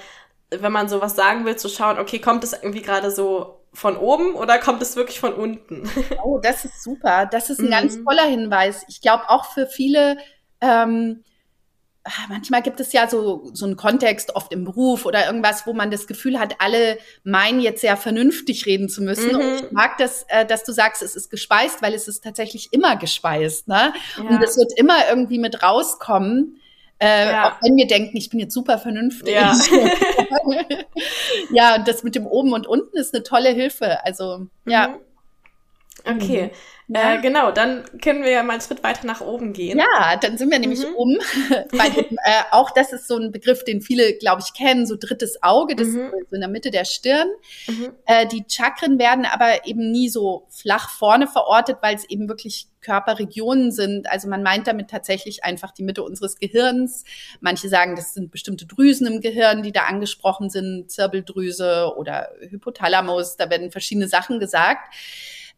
wenn man sowas sagen will, zu schauen, okay, kommt es irgendwie gerade so von oben oder kommt es wirklich von unten? Oh, das ist super. Das ist ein mhm. ganz toller Hinweis. Ich glaube auch für viele, ähm, ah, manchmal gibt es ja so, so einen Kontext, oft im Beruf oder irgendwas, wo man das Gefühl hat, alle meinen jetzt sehr vernünftig reden zu müssen. Mhm. Und ich mag das, äh, dass du sagst, es ist gespeist, weil es ist tatsächlich immer gespeist. Ne? Ja. Und es wird immer irgendwie mit rauskommen. Äh, ja. Auch wenn wir denken, ich bin jetzt super vernünftig. Ja. ja, und das mit dem oben und unten ist eine tolle Hilfe. Also, ja. Mhm. Okay. Mhm. Ja. Äh, genau, dann können wir ja mal einen Schritt weiter nach oben gehen. Ja, dann sind wir nämlich mhm. um. Weil äh, auch das ist so ein Begriff, den viele, glaube ich, kennen, so drittes Auge, das mhm. ist so in der Mitte der Stirn. Mhm. Äh, die Chakren werden aber eben nie so flach vorne verortet, weil es eben wirklich Körperregionen sind. Also man meint damit tatsächlich einfach die Mitte unseres Gehirns. Manche sagen, das sind bestimmte Drüsen im Gehirn, die da angesprochen sind, Zirbeldrüse oder Hypothalamus, da werden verschiedene Sachen gesagt.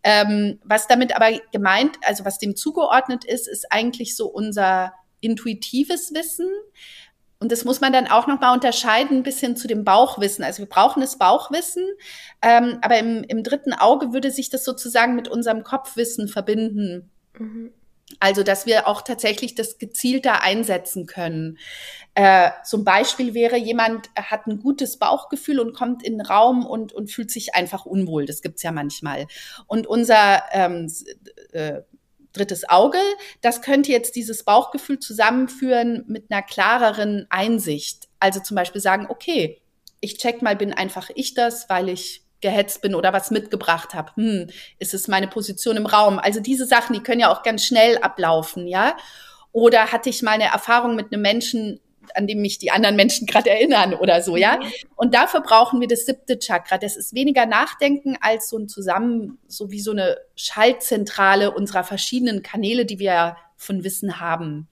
Ähm, was damit aber gemeint, also was dem zugeordnet ist, ist eigentlich so unser intuitives Wissen. Und das muss man dann auch nochmal unterscheiden ein bisschen zu dem Bauchwissen. Also wir brauchen das Bauchwissen, ähm, aber im, im dritten Auge würde sich das sozusagen mit unserem Kopfwissen verbinden. Mhm. Also, dass wir auch tatsächlich das gezielter einsetzen können. Äh, zum Beispiel wäre jemand hat ein gutes Bauchgefühl und kommt in den Raum und, und fühlt sich einfach unwohl. Das gibt's ja manchmal. Und unser ähm, äh, drittes Auge, das könnte jetzt dieses Bauchgefühl zusammenführen mit einer klareren Einsicht. Also zum Beispiel sagen, okay, ich check mal, bin einfach ich das, weil ich gehetzt bin oder was mitgebracht habe. Hm, ist es meine Position im Raum? Also diese Sachen, die können ja auch ganz schnell ablaufen, ja. Oder hatte ich mal eine Erfahrung mit einem Menschen, an dem mich die anderen Menschen gerade erinnern oder so, ja. Mhm. Und dafür brauchen wir das siebte Chakra. Das ist weniger Nachdenken als so ein Zusammen, so wie so eine Schaltzentrale unserer verschiedenen Kanäle, die wir von Wissen haben.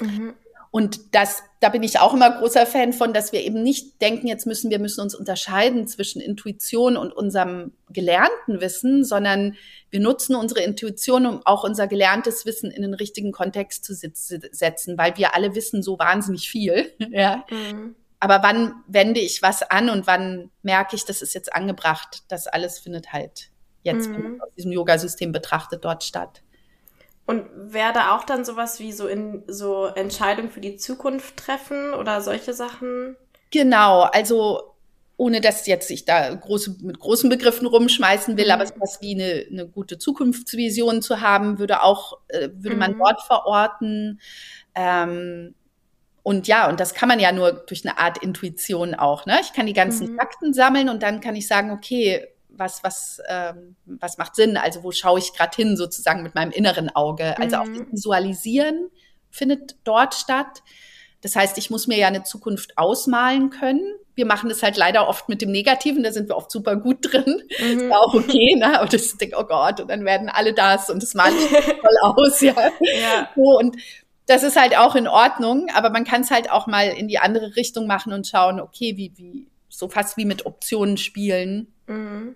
Mhm. Und das, da bin ich auch immer großer Fan von, dass wir eben nicht denken, jetzt müssen wir müssen uns unterscheiden zwischen Intuition und unserem gelernten Wissen, sondern wir nutzen unsere Intuition, um auch unser gelerntes Wissen in den richtigen Kontext zu setzen, weil wir alle wissen so wahnsinnig viel. ja. Mhm. Aber wann wende ich was an und wann merke ich, das ist jetzt angebracht? Das alles findet halt jetzt mhm. aus diesem Yoga-System betrachtet dort statt. Und werde auch dann sowas wie so in so Entscheidungen für die Zukunft treffen oder solche Sachen? Genau, also ohne dass jetzt ich da große, mit großen Begriffen rumschmeißen will, mhm. aber was wie eine, eine gute Zukunftsvision zu haben, würde auch, äh, würde mhm. man dort verorten. Ähm, und ja, und das kann man ja nur durch eine Art Intuition auch. Ne? Ich kann die ganzen mhm. Fakten sammeln und dann kann ich sagen, okay, was, was, ähm, was macht Sinn? Also wo schaue ich gerade hin, sozusagen mit meinem inneren Auge? Also mhm. auch das Visualisieren findet dort statt. Das heißt, ich muss mir ja eine Zukunft ausmalen können. Wir machen das halt leider oft mit dem Negativen, da sind wir oft super gut drin. Mhm. Ist auch okay, ne? Und ich denke, oh Gott, und dann werden alle das und das malt voll aus, ja. ja. So, und das ist halt auch in Ordnung, aber man kann es halt auch mal in die andere Richtung machen und schauen, okay, wie, wie, so fast wie mit Optionen spielen. Mhm.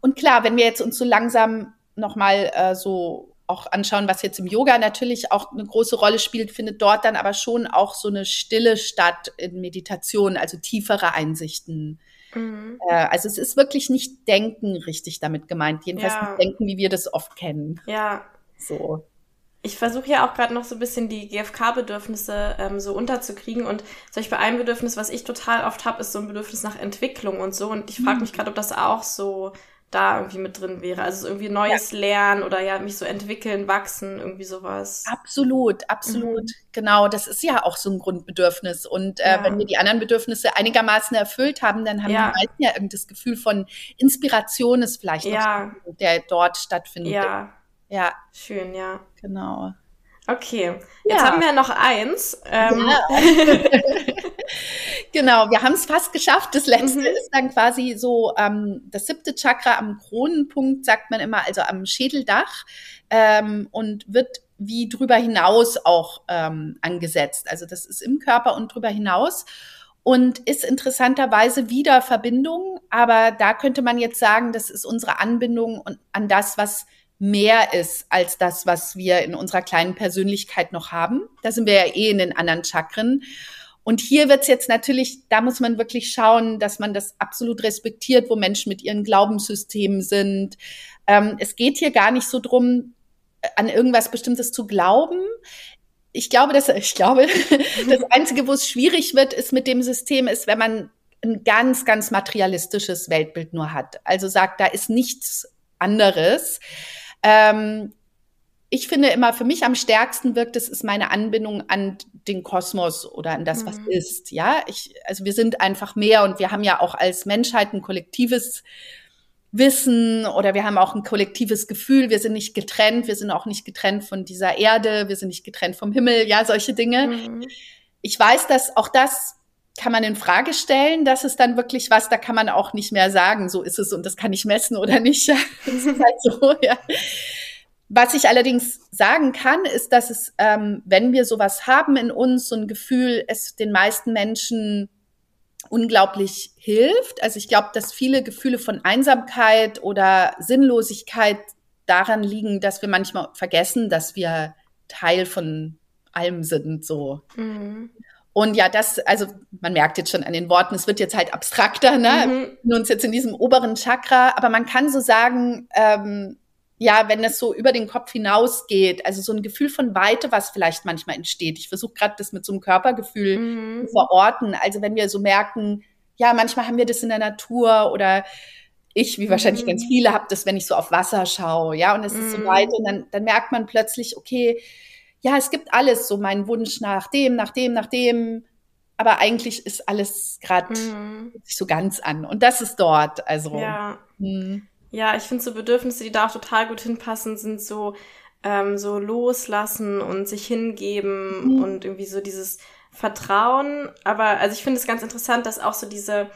Und klar, wenn wir jetzt uns so langsam nochmal äh, so auch anschauen, was jetzt im Yoga natürlich auch eine große Rolle spielt, findet dort dann aber schon auch so eine Stille statt in Meditation, also tiefere Einsichten. Mhm. Äh, also es ist wirklich nicht Denken richtig damit gemeint, jedenfalls ja. nicht Denken, wie wir das oft kennen. Ja. So. Ich versuche ja auch gerade noch so ein bisschen die GFK-Bedürfnisse ähm, so unterzukriegen. Und zum Beispiel ein Bedürfnis, was ich total oft habe, ist so ein Bedürfnis nach Entwicklung und so. Und ich frage mhm. mich gerade, ob das auch so da irgendwie mit drin wäre. Also irgendwie Neues ja. lernen oder ja, mich so entwickeln, wachsen, irgendwie sowas. Absolut, absolut. Mhm. Genau, das ist ja auch so ein Grundbedürfnis. Und äh, ja. wenn wir die anderen Bedürfnisse einigermaßen erfüllt haben, dann haben ja. die meisten ja irgendwie das Gefühl von Inspiration ist vielleicht ja. noch, der dort stattfindet. Ja. Ja. Schön, ja. Genau. Okay, jetzt haben wir noch eins. Ähm. Genau, wir haben es fast geschafft. Das letzte mhm. ist dann quasi so ähm, das siebte Chakra am Kronenpunkt, sagt man immer, also am Schädeldach ähm, und wird wie drüber hinaus auch ähm, angesetzt. Also das ist im Körper und drüber hinaus und ist interessanterweise wieder Verbindung, aber da könnte man jetzt sagen, das ist unsere Anbindung an das, was mehr ist als das, was wir in unserer kleinen Persönlichkeit noch haben. Da sind wir ja eh in den anderen Chakren. Und hier wird's jetzt natürlich, da muss man wirklich schauen, dass man das absolut respektiert, wo Menschen mit ihren Glaubenssystemen sind. Ähm, es geht hier gar nicht so drum, an irgendwas Bestimmtes zu glauben ich glaube, dass ich glaube, das Einzige, wo es schwierig wird, ist mit dem System, ist, wenn man ein ganz, ganz materialistisches Weltbild nur hat. Also sagt, da ist nichts anderes. Ähm, ich finde immer, für mich am stärksten wirkt es, ist meine Anbindung an den Kosmos oder an das, was mhm. ist. Ja, ich, also wir sind einfach mehr und wir haben ja auch als Menschheit ein kollektives Wissen oder wir haben auch ein kollektives Gefühl, wir sind nicht getrennt, wir sind auch nicht getrennt von dieser Erde, wir sind nicht getrennt vom Himmel, ja, solche Dinge. Mhm. Ich weiß, dass auch das kann man in Frage stellen, das ist dann wirklich was, da kann man auch nicht mehr sagen, so ist es und das kann ich messen oder nicht. das ist halt so, ja. Was ich allerdings sagen kann, ist, dass es, ähm, wenn wir sowas haben in uns, so ein Gefühl, es den meisten Menschen unglaublich hilft. Also ich glaube, dass viele Gefühle von Einsamkeit oder Sinnlosigkeit daran liegen, dass wir manchmal vergessen, dass wir Teil von allem sind, so. Mhm. Und ja, das, also man merkt jetzt schon an den Worten, es wird jetzt halt abstrakter, ne? Mhm. Uns jetzt in diesem oberen Chakra, aber man kann so sagen, ähm, ja, wenn es so über den Kopf hinausgeht, also so ein Gefühl von Weite, was vielleicht manchmal entsteht. Ich versuche gerade das mit so einem Körpergefühl mhm. zu verorten. Also wenn wir so merken, ja, manchmal haben wir das in der Natur oder ich, wie wahrscheinlich mhm. ganz viele, habe das, wenn ich so auf Wasser schaue, ja, und es mhm. ist so mhm. weit und dann, dann merkt man plötzlich, okay, ja, es gibt alles, so meinen Wunsch nach dem, nach dem, nach dem, aber eigentlich ist alles gerade mhm. sich so ganz an und das ist dort, also. Ja. Mh. Ja, ich finde so Bedürfnisse, die da auch total gut hinpassen, sind so, ähm, so loslassen und sich hingeben mhm. und irgendwie so dieses Vertrauen. Aber also ich finde es ganz interessant, dass auch so diese,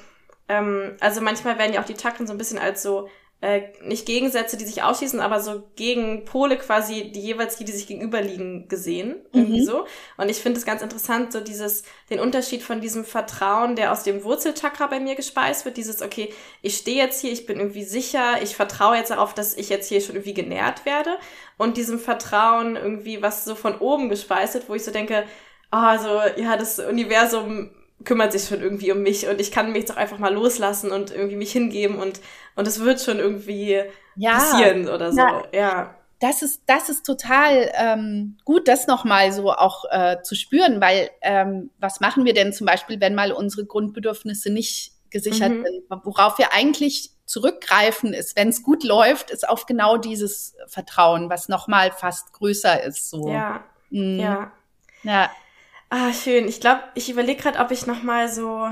ähm, also manchmal werden ja auch die Chakren so ein bisschen als so äh, nicht Gegensätze, die sich ausschließen, aber so Gegenpole quasi, die jeweils die, die sich gegenüberliegen, gesehen. Irgendwie mhm. so. Und ich finde es ganz interessant, so dieses, den Unterschied von diesem Vertrauen, der aus dem Wurzelchakra bei mir gespeist wird, dieses, okay, ich stehe jetzt hier, ich bin irgendwie sicher, ich vertraue jetzt darauf, dass ich jetzt hier schon irgendwie genährt werde. Und diesem Vertrauen irgendwie, was so von oben gespeist wird, wo ich so denke, ah, oh, so, ja, das Universum kümmert sich schon irgendwie um mich und ich kann mich doch einfach mal loslassen und irgendwie mich hingeben und und es wird schon irgendwie ja, passieren oder so. Ja. ja. Das ist, das ist total ähm, gut, das nochmal so auch äh, zu spüren, weil ähm, was machen wir denn zum Beispiel, wenn mal unsere Grundbedürfnisse nicht gesichert mhm. sind? Worauf wir eigentlich zurückgreifen ist, wenn es gut läuft, ist auf genau dieses Vertrauen, was nochmal fast größer ist. So. Ja. Mhm. Ja. Ja. Ah, schön. Ich glaube, ich überlege gerade, ob ich nochmal so,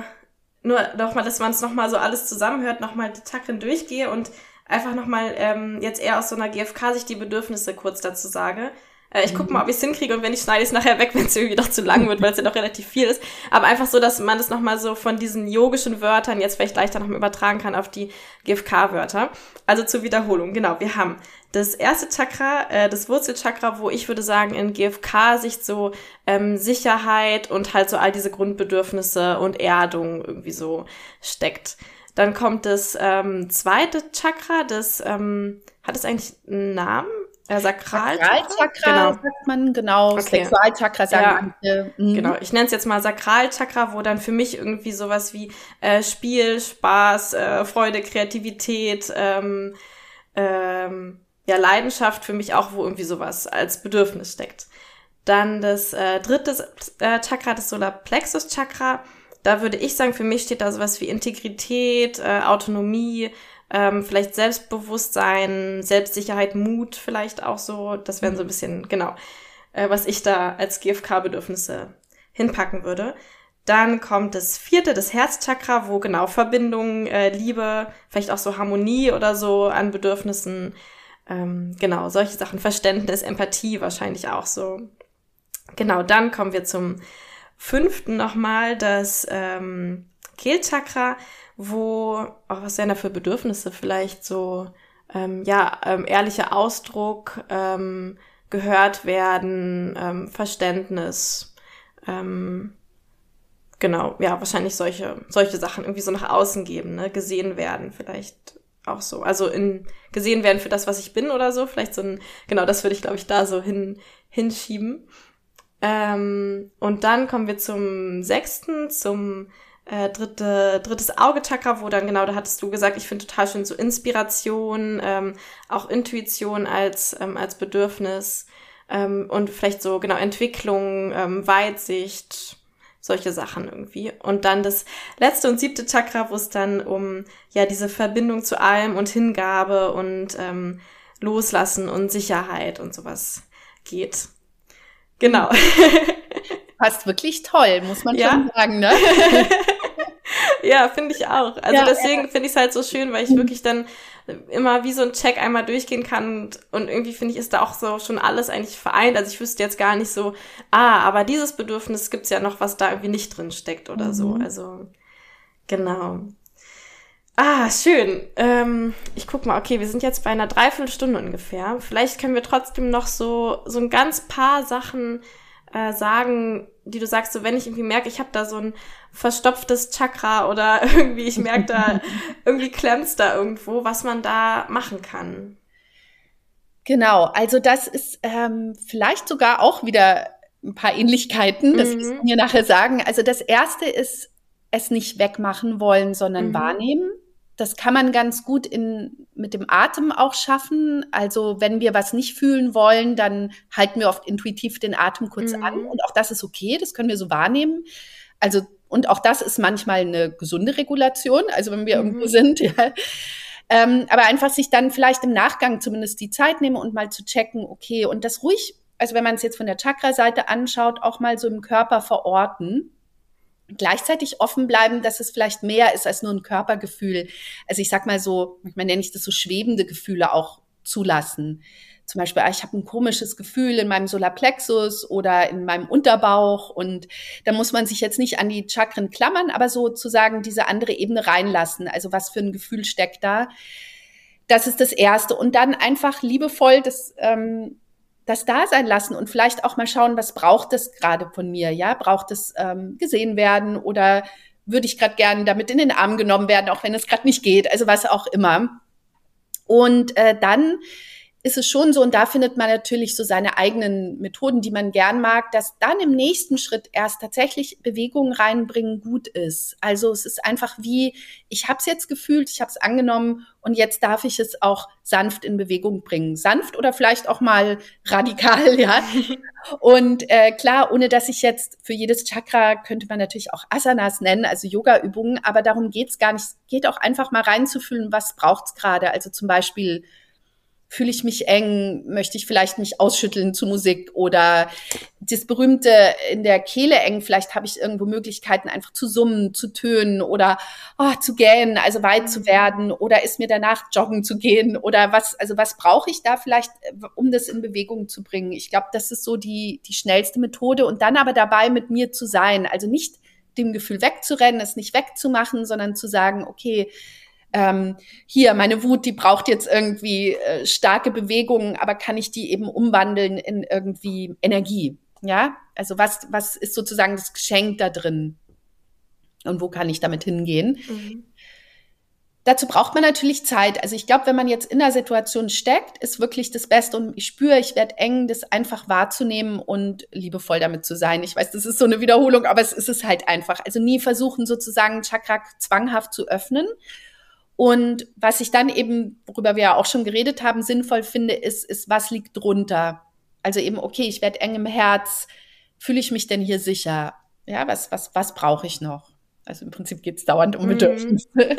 nur nochmal, dass man es nochmal so alles zusammenhört, nochmal die Chakren durchgehe und einfach nochmal ähm, jetzt eher aus so einer GFK-Sicht die Bedürfnisse kurz dazu sage. Äh, ich gucke mal, ob ich es hinkriege und wenn nicht, schneide ich es nachher weg, wenn es irgendwie doch zu lang wird, weil es ja doch relativ viel ist. Aber einfach so, dass man das nochmal so von diesen yogischen Wörtern jetzt vielleicht leichter nochmal übertragen kann auf die GFK-Wörter. Also zur Wiederholung. Genau, wir haben das erste Chakra, äh, das Wurzelchakra, wo ich würde sagen, in GFK-Sicht so ähm, Sicherheit und halt so all diese Grundbedürfnisse und Erdung irgendwie so steckt. Dann kommt das ähm, zweite Chakra, das ähm, hat es eigentlich einen Namen? Äh, Sakralchakra, Sakralchakra genau. sagt man, genau. Okay. Sexualchakra sagen ja, mhm. Genau, ich nenne es jetzt mal Sakralchakra, wo dann für mich irgendwie sowas wie äh, Spiel, Spaß, äh, Freude, Kreativität, ähm, ähm, ja, Leidenschaft für mich auch, wo irgendwie sowas als Bedürfnis steckt. Dann das äh, dritte äh, Chakra, das Solarplexus Chakra. Da würde ich sagen, für mich steht da sowas wie Integrität, äh, Autonomie, ähm, vielleicht Selbstbewusstsein, Selbstsicherheit, Mut vielleicht auch so. Das wären so ein bisschen, genau, äh, was ich da als GFK-Bedürfnisse hinpacken würde. Dann kommt das vierte, das Herzchakra, wo genau Verbindung, äh, Liebe, vielleicht auch so Harmonie oder so an Bedürfnissen, ähm, genau, solche Sachen, Verständnis, Empathie wahrscheinlich auch so. Genau, dann kommen wir zum fünften nochmal das ähm, Kehlchakra, wo, oh, was wären da für Bedürfnisse? Vielleicht so, ähm, ja, ähm, ehrlicher Ausdruck, ähm, gehört werden, ähm, Verständnis, ähm, genau, ja, wahrscheinlich solche, solche Sachen irgendwie so nach außen geben, ne, gesehen werden, vielleicht auch so, also in, gesehen werden für das, was ich bin oder so, vielleicht so ein, genau, das würde ich, glaube ich, da so hin, hinschieben. Ähm, und dann kommen wir zum sechsten, zum äh, dritte, drittes Auge-Chakra, wo dann genau, da hattest du gesagt, ich finde total schön so Inspiration, ähm, auch Intuition als, ähm, als Bedürfnis ähm, und vielleicht so genau Entwicklung, ähm, Weitsicht, solche Sachen irgendwie. Und dann das letzte und siebte Chakra, wo es dann um ja diese Verbindung zu allem und Hingabe und ähm, Loslassen und Sicherheit und sowas geht. Genau. Passt wirklich toll, muss man ja. schon sagen, ne? ja, finde ich auch. Also ja, deswegen ja. finde ich es halt so schön, weil ich wirklich dann immer wie so ein Check einmal durchgehen kann und, und irgendwie finde ich, ist da auch so schon alles eigentlich vereint. Also ich wüsste jetzt gar nicht so, ah, aber dieses Bedürfnis gibt's ja noch, was da irgendwie nicht drin steckt oder mhm. so. Also genau. Ah, schön. Ähm, ich guck mal, okay, wir sind jetzt bei einer Dreiviertelstunde ungefähr. Vielleicht können wir trotzdem noch so, so ein ganz paar Sachen äh, sagen, die du sagst, so wenn ich irgendwie merke, ich habe da so ein verstopftes Chakra oder irgendwie, ich merke da, irgendwie klemmt's da irgendwo, was man da machen kann. Genau, also das ist ähm, vielleicht sogar auch wieder ein paar Ähnlichkeiten, das mhm. du mir nachher sagen. Also das erste ist, es nicht wegmachen wollen, sondern mhm. wahrnehmen. Das kann man ganz gut in, mit dem Atem auch schaffen. Also wenn wir was nicht fühlen wollen, dann halten wir oft intuitiv den Atem kurz mhm. an. Und auch das ist okay, das können wir so wahrnehmen. Also, und auch das ist manchmal eine gesunde Regulation, also wenn wir mhm. irgendwo sind, ja. Ähm, aber einfach sich dann vielleicht im Nachgang zumindest die Zeit nehmen und mal zu checken, okay, und das ruhig, also wenn man es jetzt von der Chakra-Seite anschaut, auch mal so im Körper verorten gleichzeitig offen bleiben, dass es vielleicht mehr ist als nur ein Körpergefühl. Also ich sag mal so, manchmal nenne ich das so schwebende Gefühle auch zulassen. Zum Beispiel, ah, ich habe ein komisches Gefühl in meinem Solarplexus oder in meinem Unterbauch und da muss man sich jetzt nicht an die Chakren klammern, aber sozusagen diese andere Ebene reinlassen. Also was für ein Gefühl steckt da? Das ist das Erste. Und dann einfach liebevoll das ähm, das da sein lassen und vielleicht auch mal schauen, was braucht es gerade von mir? Ja, braucht es ähm, gesehen werden oder würde ich gerade gerne damit in den Arm genommen werden, auch wenn es gerade nicht geht, also was auch immer. Und äh, dann ist es schon so, und da findet man natürlich so seine eigenen Methoden, die man gern mag, dass dann im nächsten Schritt erst tatsächlich Bewegung reinbringen gut ist. Also es ist einfach wie, ich habe es jetzt gefühlt, ich habe es angenommen und jetzt darf ich es auch sanft in Bewegung bringen. Sanft oder vielleicht auch mal radikal, ja. Und äh, klar, ohne dass ich jetzt für jedes Chakra könnte man natürlich auch Asanas nennen, also Yoga-Übungen, aber darum geht's gar nicht. Es geht auch einfach mal reinzufühlen, was braucht's gerade. Also zum Beispiel fühle ich mich eng, möchte ich vielleicht mich ausschütteln zu Musik oder das berühmte in der Kehle eng, vielleicht habe ich irgendwo Möglichkeiten einfach zu summen, zu tönen oder oh, zu gähnen, also weit zu werden oder ist mir danach joggen zu gehen oder was, also was brauche ich da vielleicht, um das in Bewegung zu bringen? Ich glaube, das ist so die, die schnellste Methode und dann aber dabei mit mir zu sein, also nicht dem Gefühl wegzurennen, es nicht wegzumachen, sondern zu sagen, okay, ähm, hier, meine Wut, die braucht jetzt irgendwie äh, starke Bewegungen, aber kann ich die eben umwandeln in irgendwie Energie? Ja, also was, was ist sozusagen das Geschenk da drin? Und wo kann ich damit hingehen? Mhm. Dazu braucht man natürlich Zeit. Also ich glaube, wenn man jetzt in der Situation steckt, ist wirklich das Beste und ich spüre, ich werde eng, das einfach wahrzunehmen und liebevoll damit zu sein. Ich weiß, das ist so eine Wiederholung, aber es ist es halt einfach. Also nie versuchen sozusagen Chakra zwanghaft zu öffnen, und was ich dann eben, worüber wir ja auch schon geredet haben, sinnvoll finde, ist, ist, was liegt drunter? Also eben, okay, ich werde eng im Herz, fühle ich mich denn hier sicher? Ja, was, was, was brauche ich noch? Also im Prinzip geht es dauernd um. Bedürfnisse. Mm.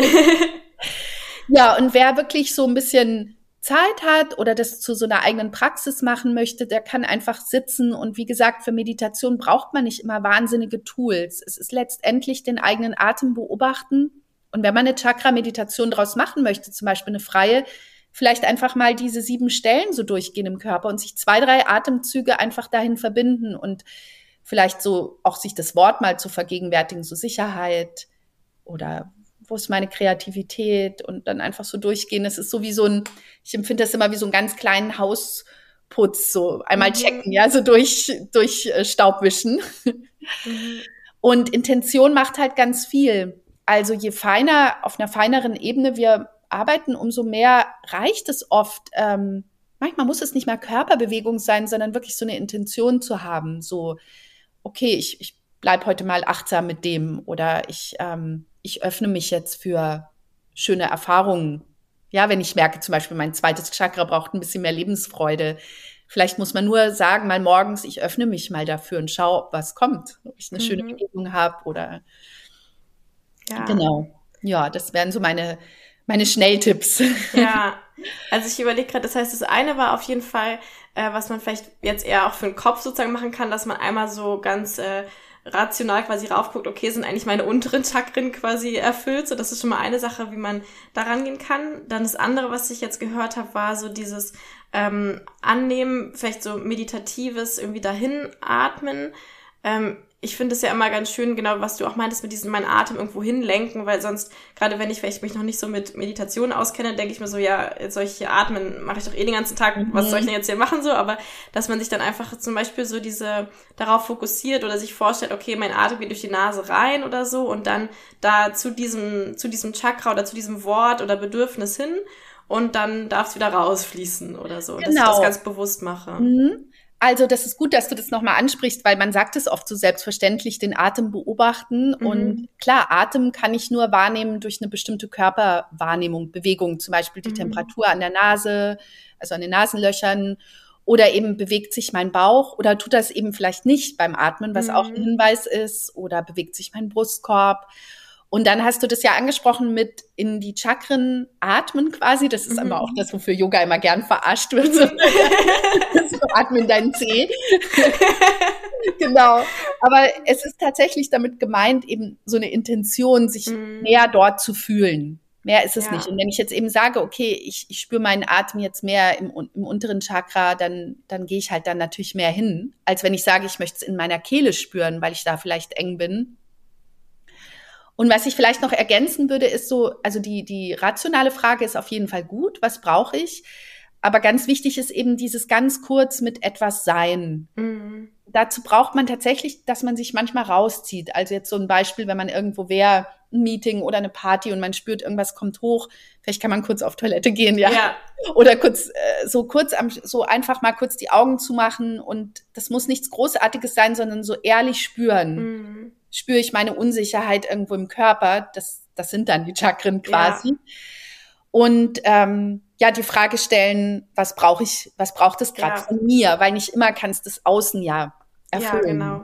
ja, und wer wirklich so ein bisschen Zeit hat oder das zu so einer eigenen Praxis machen möchte, der kann einfach sitzen. Und wie gesagt, für Meditation braucht man nicht immer wahnsinnige Tools. Es ist letztendlich den eigenen Atem beobachten und wenn man eine Chakra-Meditation draus machen möchte, zum Beispiel eine freie, vielleicht einfach mal diese sieben Stellen so durchgehen im Körper und sich zwei, drei Atemzüge einfach dahin verbinden und vielleicht so auch sich das Wort mal zu vergegenwärtigen, so Sicherheit oder wo ist meine Kreativität und dann einfach so durchgehen. Es ist so wie so ein, ich empfinde das immer wie so einen ganz kleinen Hausputz, so einmal mhm. checken, ja, so durch, durch äh, Staubwischen. Mhm. Und Intention macht halt ganz viel. Also je feiner, auf einer feineren Ebene wir arbeiten, umso mehr reicht es oft. Ähm, manchmal muss es nicht mal Körperbewegung sein, sondern wirklich so eine Intention zu haben. So, okay, ich, ich bleib heute mal achtsam mit dem oder ich, ähm, ich öffne mich jetzt für schöne Erfahrungen. Ja, wenn ich merke, zum Beispiel mein zweites Chakra braucht ein bisschen mehr Lebensfreude. Vielleicht muss man nur sagen, mal morgens, ich öffne mich mal dafür und schaue, was kommt. Ob ich eine mhm. schöne Begegnung habe oder ja. Genau. Ja, das wären so meine, meine Schnelltipps. Ja, also ich überlege gerade, das heißt, das eine war auf jeden Fall, äh, was man vielleicht jetzt eher auch für den Kopf sozusagen machen kann, dass man einmal so ganz äh, rational quasi raufguckt, okay, sind eigentlich meine unteren Chakren quasi erfüllt. So, das ist schon mal eine Sache, wie man da rangehen kann. Dann das andere, was ich jetzt gehört habe, war so dieses ähm, Annehmen, vielleicht so meditatives, irgendwie dahin atmen. Ähm, ich finde es ja immer ganz schön, genau, was du auch meintest, mit diesem meinen Atem irgendwo hinlenken, weil sonst, gerade wenn ich vielleicht mich noch nicht so mit Meditation auskenne, denke ich mir so, ja, jetzt soll ich hier atmen, mache ich doch eh den ganzen Tag, was soll ich mhm. denn jetzt hier machen so, aber dass man sich dann einfach zum Beispiel so diese darauf fokussiert oder sich vorstellt, okay, mein Atem geht durch die Nase rein oder so und dann da zu diesem, zu diesem Chakra oder zu diesem Wort oder Bedürfnis hin und dann darf es wieder rausfließen oder so, genau. dass ich das ganz bewusst mache. Mhm. Also, das ist gut, dass du das nochmal ansprichst, weil man sagt es oft so selbstverständlich, den Atem beobachten. Mhm. Und klar, Atem kann ich nur wahrnehmen durch eine bestimmte Körperwahrnehmung, Bewegung, zum Beispiel die mhm. Temperatur an der Nase, also an den Nasenlöchern. Oder eben bewegt sich mein Bauch oder tut das eben vielleicht nicht beim Atmen, was mhm. auch ein mhm. Hinweis ist. Oder bewegt sich mein Brustkorb. Und dann hast du das ja angesprochen mit in die Chakren atmen quasi. Das ist mhm. aber auch das, wofür Yoga immer gern verarscht wird. So, so atmen deinen Zeh. genau. Aber es ist tatsächlich damit gemeint, eben so eine Intention, sich mhm. mehr dort zu fühlen. Mehr ist es ja. nicht. Und wenn ich jetzt eben sage, okay, ich, ich spüre meinen Atem jetzt mehr im, im unteren Chakra, dann, dann gehe ich halt dann natürlich mehr hin, als wenn ich sage, ich möchte es in meiner Kehle spüren, weil ich da vielleicht eng bin und was ich vielleicht noch ergänzen würde, ist so, also die, die rationale Frage ist auf jeden Fall gut, was brauche ich? Aber ganz wichtig ist eben dieses ganz kurz mit etwas sein. Mhm. Dazu braucht man tatsächlich, dass man sich manchmal rauszieht. Also jetzt so ein Beispiel, wenn man irgendwo wäre, ein Meeting oder eine Party und man spürt, irgendwas kommt hoch, vielleicht kann man kurz auf Toilette gehen, ja. ja. Oder kurz, äh, so kurz am, so einfach mal kurz die Augen zumachen und das muss nichts Großartiges sein, sondern so ehrlich spüren. Mhm spüre ich meine Unsicherheit irgendwo im Körper. Das, das sind dann die Chakren quasi. Ja. Und ähm, ja, die Frage stellen, was brauche ich, was braucht es gerade ja. von mir? Weil nicht immer kannst du das Außen ja erfüllen. Ja, genau.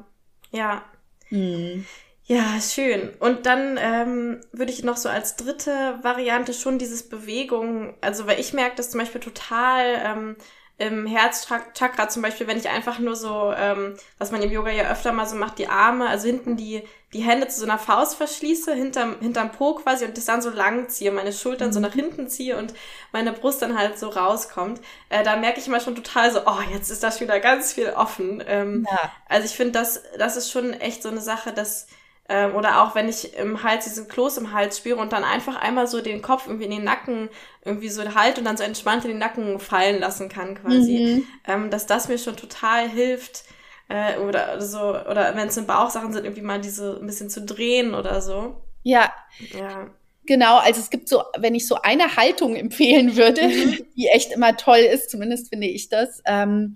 Ja. Hm. Ja, schön. Und dann ähm, würde ich noch so als dritte Variante schon dieses Bewegung, also weil ich merke das zum Beispiel total, ähm, im Herzchakra zum Beispiel, wenn ich einfach nur so, ähm, was man im Yoga ja öfter mal so macht, die Arme, also hinten die, die Hände zu so einer Faust verschließe, hinterm, hinterm Po quasi und das dann so lang ziehe, meine Schultern mhm. so nach hinten ziehe und meine Brust dann halt so rauskommt, äh, da merke ich immer schon total so, oh, jetzt ist das wieder ganz viel offen. Ähm, ja. Also ich finde, das, das ist schon echt so eine Sache, dass ähm, oder auch wenn ich im Hals diesen Kloß im Hals spüre und dann einfach einmal so den Kopf irgendwie in den Nacken irgendwie so halt und dann so entspannt in den Nacken fallen lassen kann quasi. Mhm. Ähm, dass das mir schon total hilft. Äh, oder so, oder wenn es in Bauchsachen sind, irgendwie mal diese ein bisschen zu drehen oder so. Ja. Ja. Genau, also es gibt so, wenn ich so eine Haltung empfehlen würde, mhm. die echt immer toll ist, zumindest finde ich das, ähm,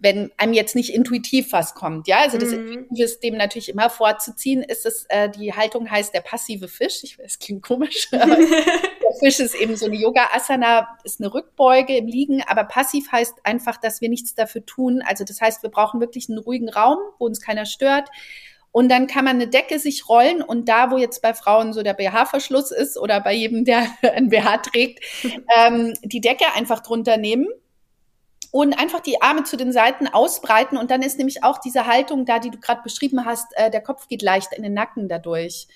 wenn einem jetzt nicht intuitiv was kommt. Ja, also das mhm. ist dem natürlich immer vorzuziehen, ist es, äh, die Haltung heißt der passive Fisch. Ich weiß, klingt komisch. der Fisch ist eben so eine Yoga-Asana, ist eine Rückbeuge im Liegen, aber passiv heißt einfach, dass wir nichts dafür tun. Also das heißt, wir brauchen wirklich einen ruhigen Raum, wo uns keiner stört. Und dann kann man eine Decke sich rollen und da, wo jetzt bei Frauen so der BH-Verschluss ist oder bei jedem, der ein BH trägt, ähm, die Decke einfach drunter nehmen und einfach die Arme zu den Seiten ausbreiten. Und dann ist nämlich auch diese Haltung da, die du gerade beschrieben hast, äh, der Kopf geht leicht in den Nacken dadurch.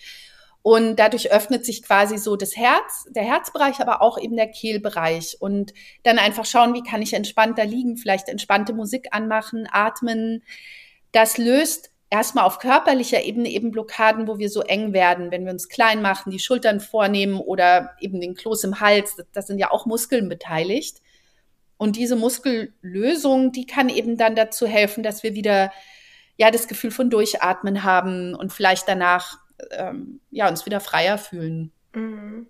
Und dadurch öffnet sich quasi so das Herz, der Herzbereich, aber auch eben der Kehlbereich. Und dann einfach schauen, wie kann ich entspannter liegen, vielleicht entspannte Musik anmachen, atmen. das löst erstmal auf körperlicher Ebene eben Blockaden, wo wir so eng werden, wenn wir uns klein machen, die Schultern vornehmen oder eben den Kloß im Hals. Das, das sind ja auch Muskeln beteiligt. Und diese Muskellösung, die kann eben dann dazu helfen, dass wir wieder ja das Gefühl von Durchatmen haben und vielleicht danach ähm, ja uns wieder freier fühlen. Mhm.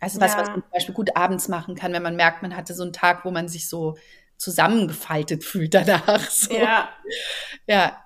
Also was, ja. was man zum Beispiel gut abends machen kann, wenn man merkt, man hatte so einen Tag, wo man sich so zusammengefaltet fühlt danach. So. Ja. Ja.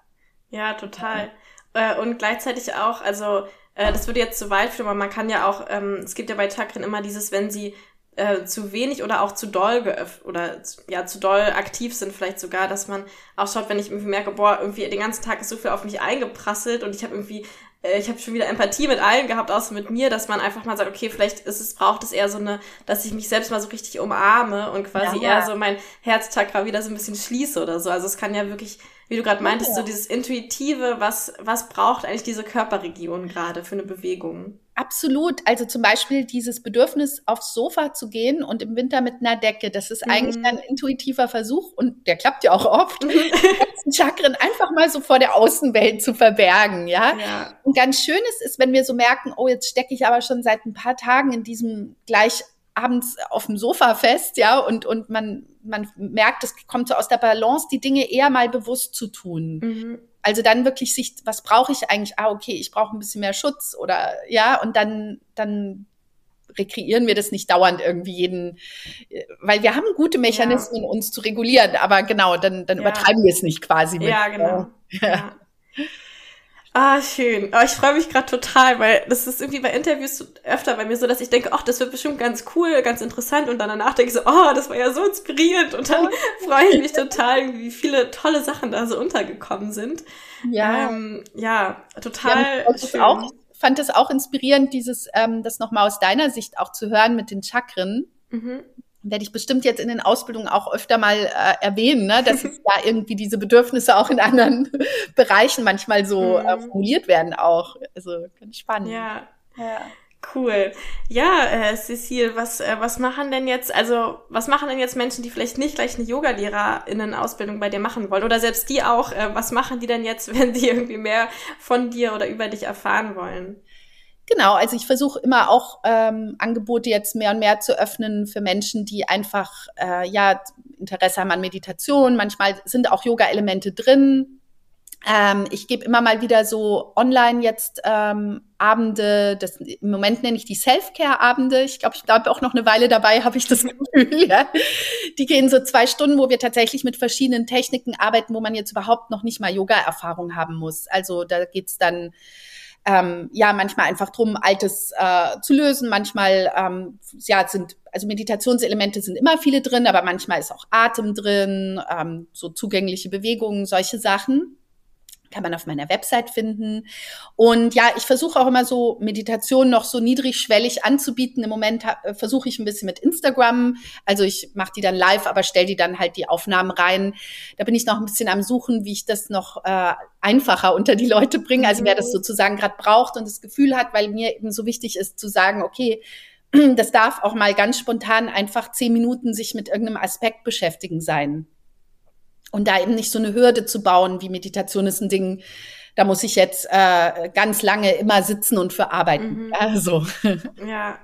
Ja, total. Äh, und gleichzeitig auch, also äh, das würde jetzt zu weit führen, aber man kann ja auch, ähm, es gibt ja bei Chakren immer dieses, wenn sie äh, zu wenig oder auch zu doll geöffnet oder ja zu doll aktiv sind vielleicht sogar, dass man auch schaut, wenn ich irgendwie merke, boah, irgendwie den ganzen Tag ist so viel auf mich eingeprasselt und ich habe irgendwie äh, ich habe schon wieder Empathie mit allen gehabt, außer mit mir, dass man einfach mal sagt, okay, vielleicht ist es, braucht es eher so eine, dass ich mich selbst mal so richtig umarme und quasi ja. eher so mein Herzchakra wieder so ein bisschen schließe oder so. Also es kann ja wirklich, wie du gerade meintest, ja. so dieses Intuitive, was, was braucht eigentlich diese Körperregion gerade für eine Bewegung? Absolut. Also zum Beispiel dieses Bedürfnis, aufs Sofa zu gehen und im Winter mit einer Decke. Das ist mhm. eigentlich ein intuitiver Versuch und der klappt ja auch oft, die Chakren einfach mal so vor der Außenwelt zu verbergen, ja? ja. Und ganz schönes ist, wenn wir so merken, oh, jetzt stecke ich aber schon seit ein paar Tagen in diesem gleich abends auf dem Sofa fest, ja, und, und man, man merkt, es kommt so aus der Balance, die Dinge eher mal bewusst zu tun. Mhm. Also dann wirklich sich, was brauche ich eigentlich? Ah, okay, ich brauche ein bisschen mehr Schutz oder ja, und dann, dann rekreieren wir das nicht dauernd irgendwie jeden, weil wir haben gute Mechanismen, ja. uns zu regulieren, aber genau, dann, dann ja. übertreiben wir es nicht quasi mit. Ja, genau. Ja. Ah, schön. Oh, ich freue mich gerade total, weil das ist irgendwie bei Interviews öfter bei mir so, dass ich denke, ach, das wird bestimmt ganz cool, ganz interessant und dann danach denke ich so, oh, das war ja so inspirierend und dann freue ich mich total, wie viele tolle Sachen da so untergekommen sind. Ja, ähm, ja total ja, schön. Auch, fand es auch inspirierend, dieses, ähm, das nochmal aus deiner Sicht auch zu hören mit den Chakren. Mhm werde ich bestimmt jetzt in den Ausbildungen auch öfter mal äh, erwähnen, ne, dass es ja irgendwie diese Bedürfnisse auch in anderen Bereichen manchmal so äh, mhm. formuliert werden auch. Also ganz spannend. Ja. ja. Cool. Ja, äh, Cecile, was, äh, was machen denn jetzt, also was machen denn jetzt Menschen, die vielleicht nicht gleich eine Yogalehrerinnen-Ausbildung bei dir machen wollen? Oder selbst die auch, äh, was machen die denn jetzt, wenn sie irgendwie mehr von dir oder über dich erfahren wollen? Genau, also ich versuche immer auch ähm, Angebote jetzt mehr und mehr zu öffnen für Menschen, die einfach äh, ja Interesse haben an Meditation. Manchmal sind auch Yoga-Elemente drin. Ähm, ich gebe immer mal wieder so online jetzt ähm, Abende, das, im Moment nenne ich die Self-Care-Abende. Ich glaube, ich bleibe auch noch eine Weile dabei, habe ich das Gefühl. ja. Die gehen so zwei Stunden, wo wir tatsächlich mit verschiedenen Techniken arbeiten, wo man jetzt überhaupt noch nicht mal Yoga-Erfahrung haben muss. Also da geht's dann ähm, ja manchmal einfach drum, Altes äh, zu lösen. Manchmal ähm, ja sind also Meditationselemente sind immer viele drin, aber manchmal ist auch Atem drin, ähm, so zugängliche Bewegungen, solche Sachen kann man auf meiner Website finden. Und ja, ich versuche auch immer so Meditation noch so niedrigschwellig anzubieten. Im Moment äh, versuche ich ein bisschen mit Instagram. Also ich mache die dann live, aber stelle die dann halt die Aufnahmen rein. Da bin ich noch ein bisschen am Suchen, wie ich das noch äh, einfacher unter die Leute bringe. Also wer das mhm. sozusagen gerade braucht und das Gefühl hat, weil mir eben so wichtig ist zu sagen, okay, das darf auch mal ganz spontan einfach zehn Minuten sich mit irgendeinem Aspekt beschäftigen sein. Und da eben nicht so eine Hürde zu bauen, wie Meditation ist ein Ding, da muss ich jetzt äh, ganz lange immer sitzen und für arbeiten. Mhm. Also. Ja.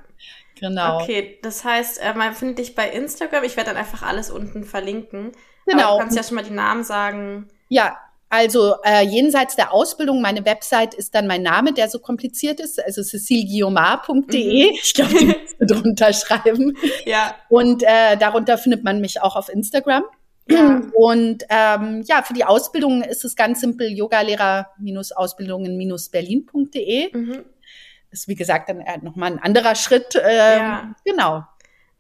genau. Okay, das heißt, äh, man findet dich bei Instagram. Ich werde dann einfach alles unten verlinken. Genau. Aber du kannst ja schon mal die Namen sagen. Ja, also äh, jenseits der Ausbildung, meine Website ist dann mein Name, der so kompliziert ist, also cecilguiomar.de. Mhm. Ich glaube, die musst du drunter schreiben. Ja. Und äh, darunter findet man mich auch auf Instagram. Ja. Und ähm, ja, für die Ausbildung ist es ganz simpel, Yogalehrer-Ausbildungen-berlin.de. Mhm. Ist wie gesagt dann äh, nochmal ein anderer Schritt. Ähm, ja. Genau.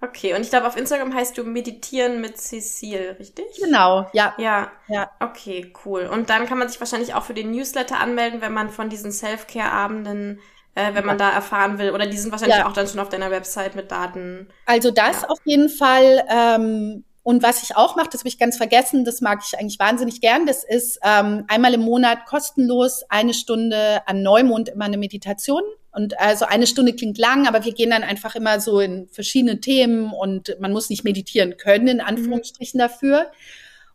Okay, und ich glaube, auf Instagram heißt du Meditieren mit Cecile, richtig? Genau, ja. Ja. Ja. Okay, cool. Und dann kann man sich wahrscheinlich auch für den Newsletter anmelden, wenn man von diesen Self-Care-Abenden äh, wenn man da erfahren will. Oder die sind wahrscheinlich ja. auch dann schon auf deiner Website mit Daten. Also das ja. auf jeden Fall. Ähm, und was ich auch mache, das habe ich ganz vergessen, das mag ich eigentlich wahnsinnig gern, das ist ähm, einmal im Monat kostenlos eine Stunde an Neumond immer eine Meditation. Und also eine Stunde klingt lang, aber wir gehen dann einfach immer so in verschiedene Themen und man muss nicht meditieren können, in Anführungsstrichen mhm. dafür.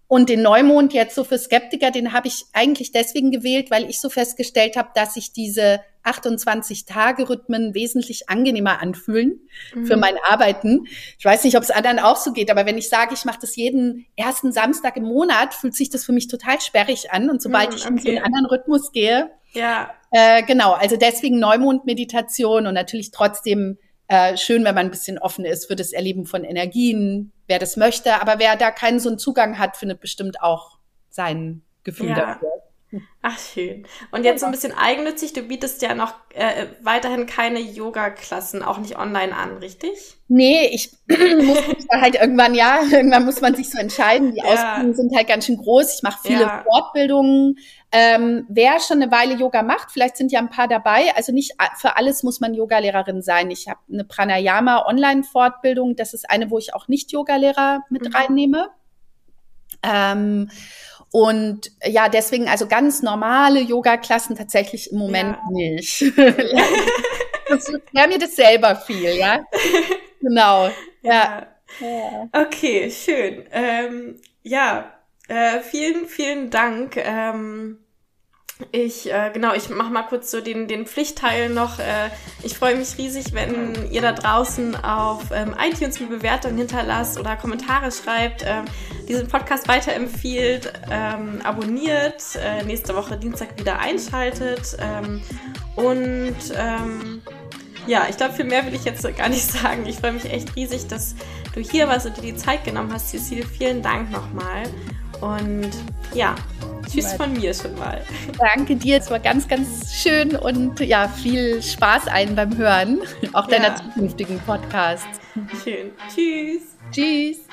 Und den Neumond jetzt so für Skeptiker, den habe ich eigentlich deswegen gewählt, weil ich so festgestellt habe, dass sich diese 28-Tage-Rhythmen wesentlich angenehmer anfühlen mhm. für mein Arbeiten. Ich weiß nicht, ob es anderen auch so geht, aber wenn ich sage, ich mache das jeden ersten Samstag im Monat, fühlt sich das für mich total sperrig an. Und sobald mhm, okay. ich in so einen anderen Rhythmus gehe, ja. Äh, genau, also deswegen Neumond-Meditation und natürlich trotzdem äh, schön, wenn man ein bisschen offen ist für das Erleben von Energien, wer das möchte. Aber wer da keinen so einen Zugang hat, findet bestimmt auch sein Gefühl ja. dafür. Ach, schön. Und jetzt so ein bisschen eigennützig, du bietest ja noch äh, weiterhin keine Yoga-Klassen, auch nicht online an, richtig? Nee, ich muss mich da halt irgendwann, ja, irgendwann muss man sich so entscheiden. Die ja. Ausbildungen sind halt ganz schön groß. Ich mache viele ja. Fortbildungen. Ähm, wer schon eine Weile Yoga macht, vielleicht sind ja ein paar dabei. Also nicht für alles muss man Yogalehrerin sein. Ich habe eine Pranayama Online-Fortbildung. Das ist eine, wo ich auch nicht Yogalehrer mit mhm. reinnehme. Ähm, und ja, deswegen also ganz normale Yoga-Klassen tatsächlich im Moment ja. nicht. das wäre mir das selber viel, ja. Genau. Ja. ja. Okay, schön. Ähm, ja, äh, vielen, vielen Dank. Ähm, ich, äh, genau, ich mache mal kurz so den, den Pflichtteil noch. Äh, ich freue mich riesig, wenn ihr da draußen auf ähm, iTunes eine Bewertung hinterlasst oder Kommentare schreibt, äh, diesen Podcast weiterempfiehlt, ähm, abonniert, äh, nächste Woche Dienstag wieder einschaltet. Ähm, und ähm, ja, ich glaube, viel mehr will ich jetzt gar nicht sagen. Ich freue mich echt riesig, dass du hier warst und dir die Zeit genommen hast, Cecile. Vielen Dank nochmal. Und ja, tschüss von mir schon mal. Danke dir, es war ganz, ganz schön und ja, viel Spaß allen beim Hören, auch deiner ja. zukünftigen Podcasts. Schön. Tschüss. Tschüss.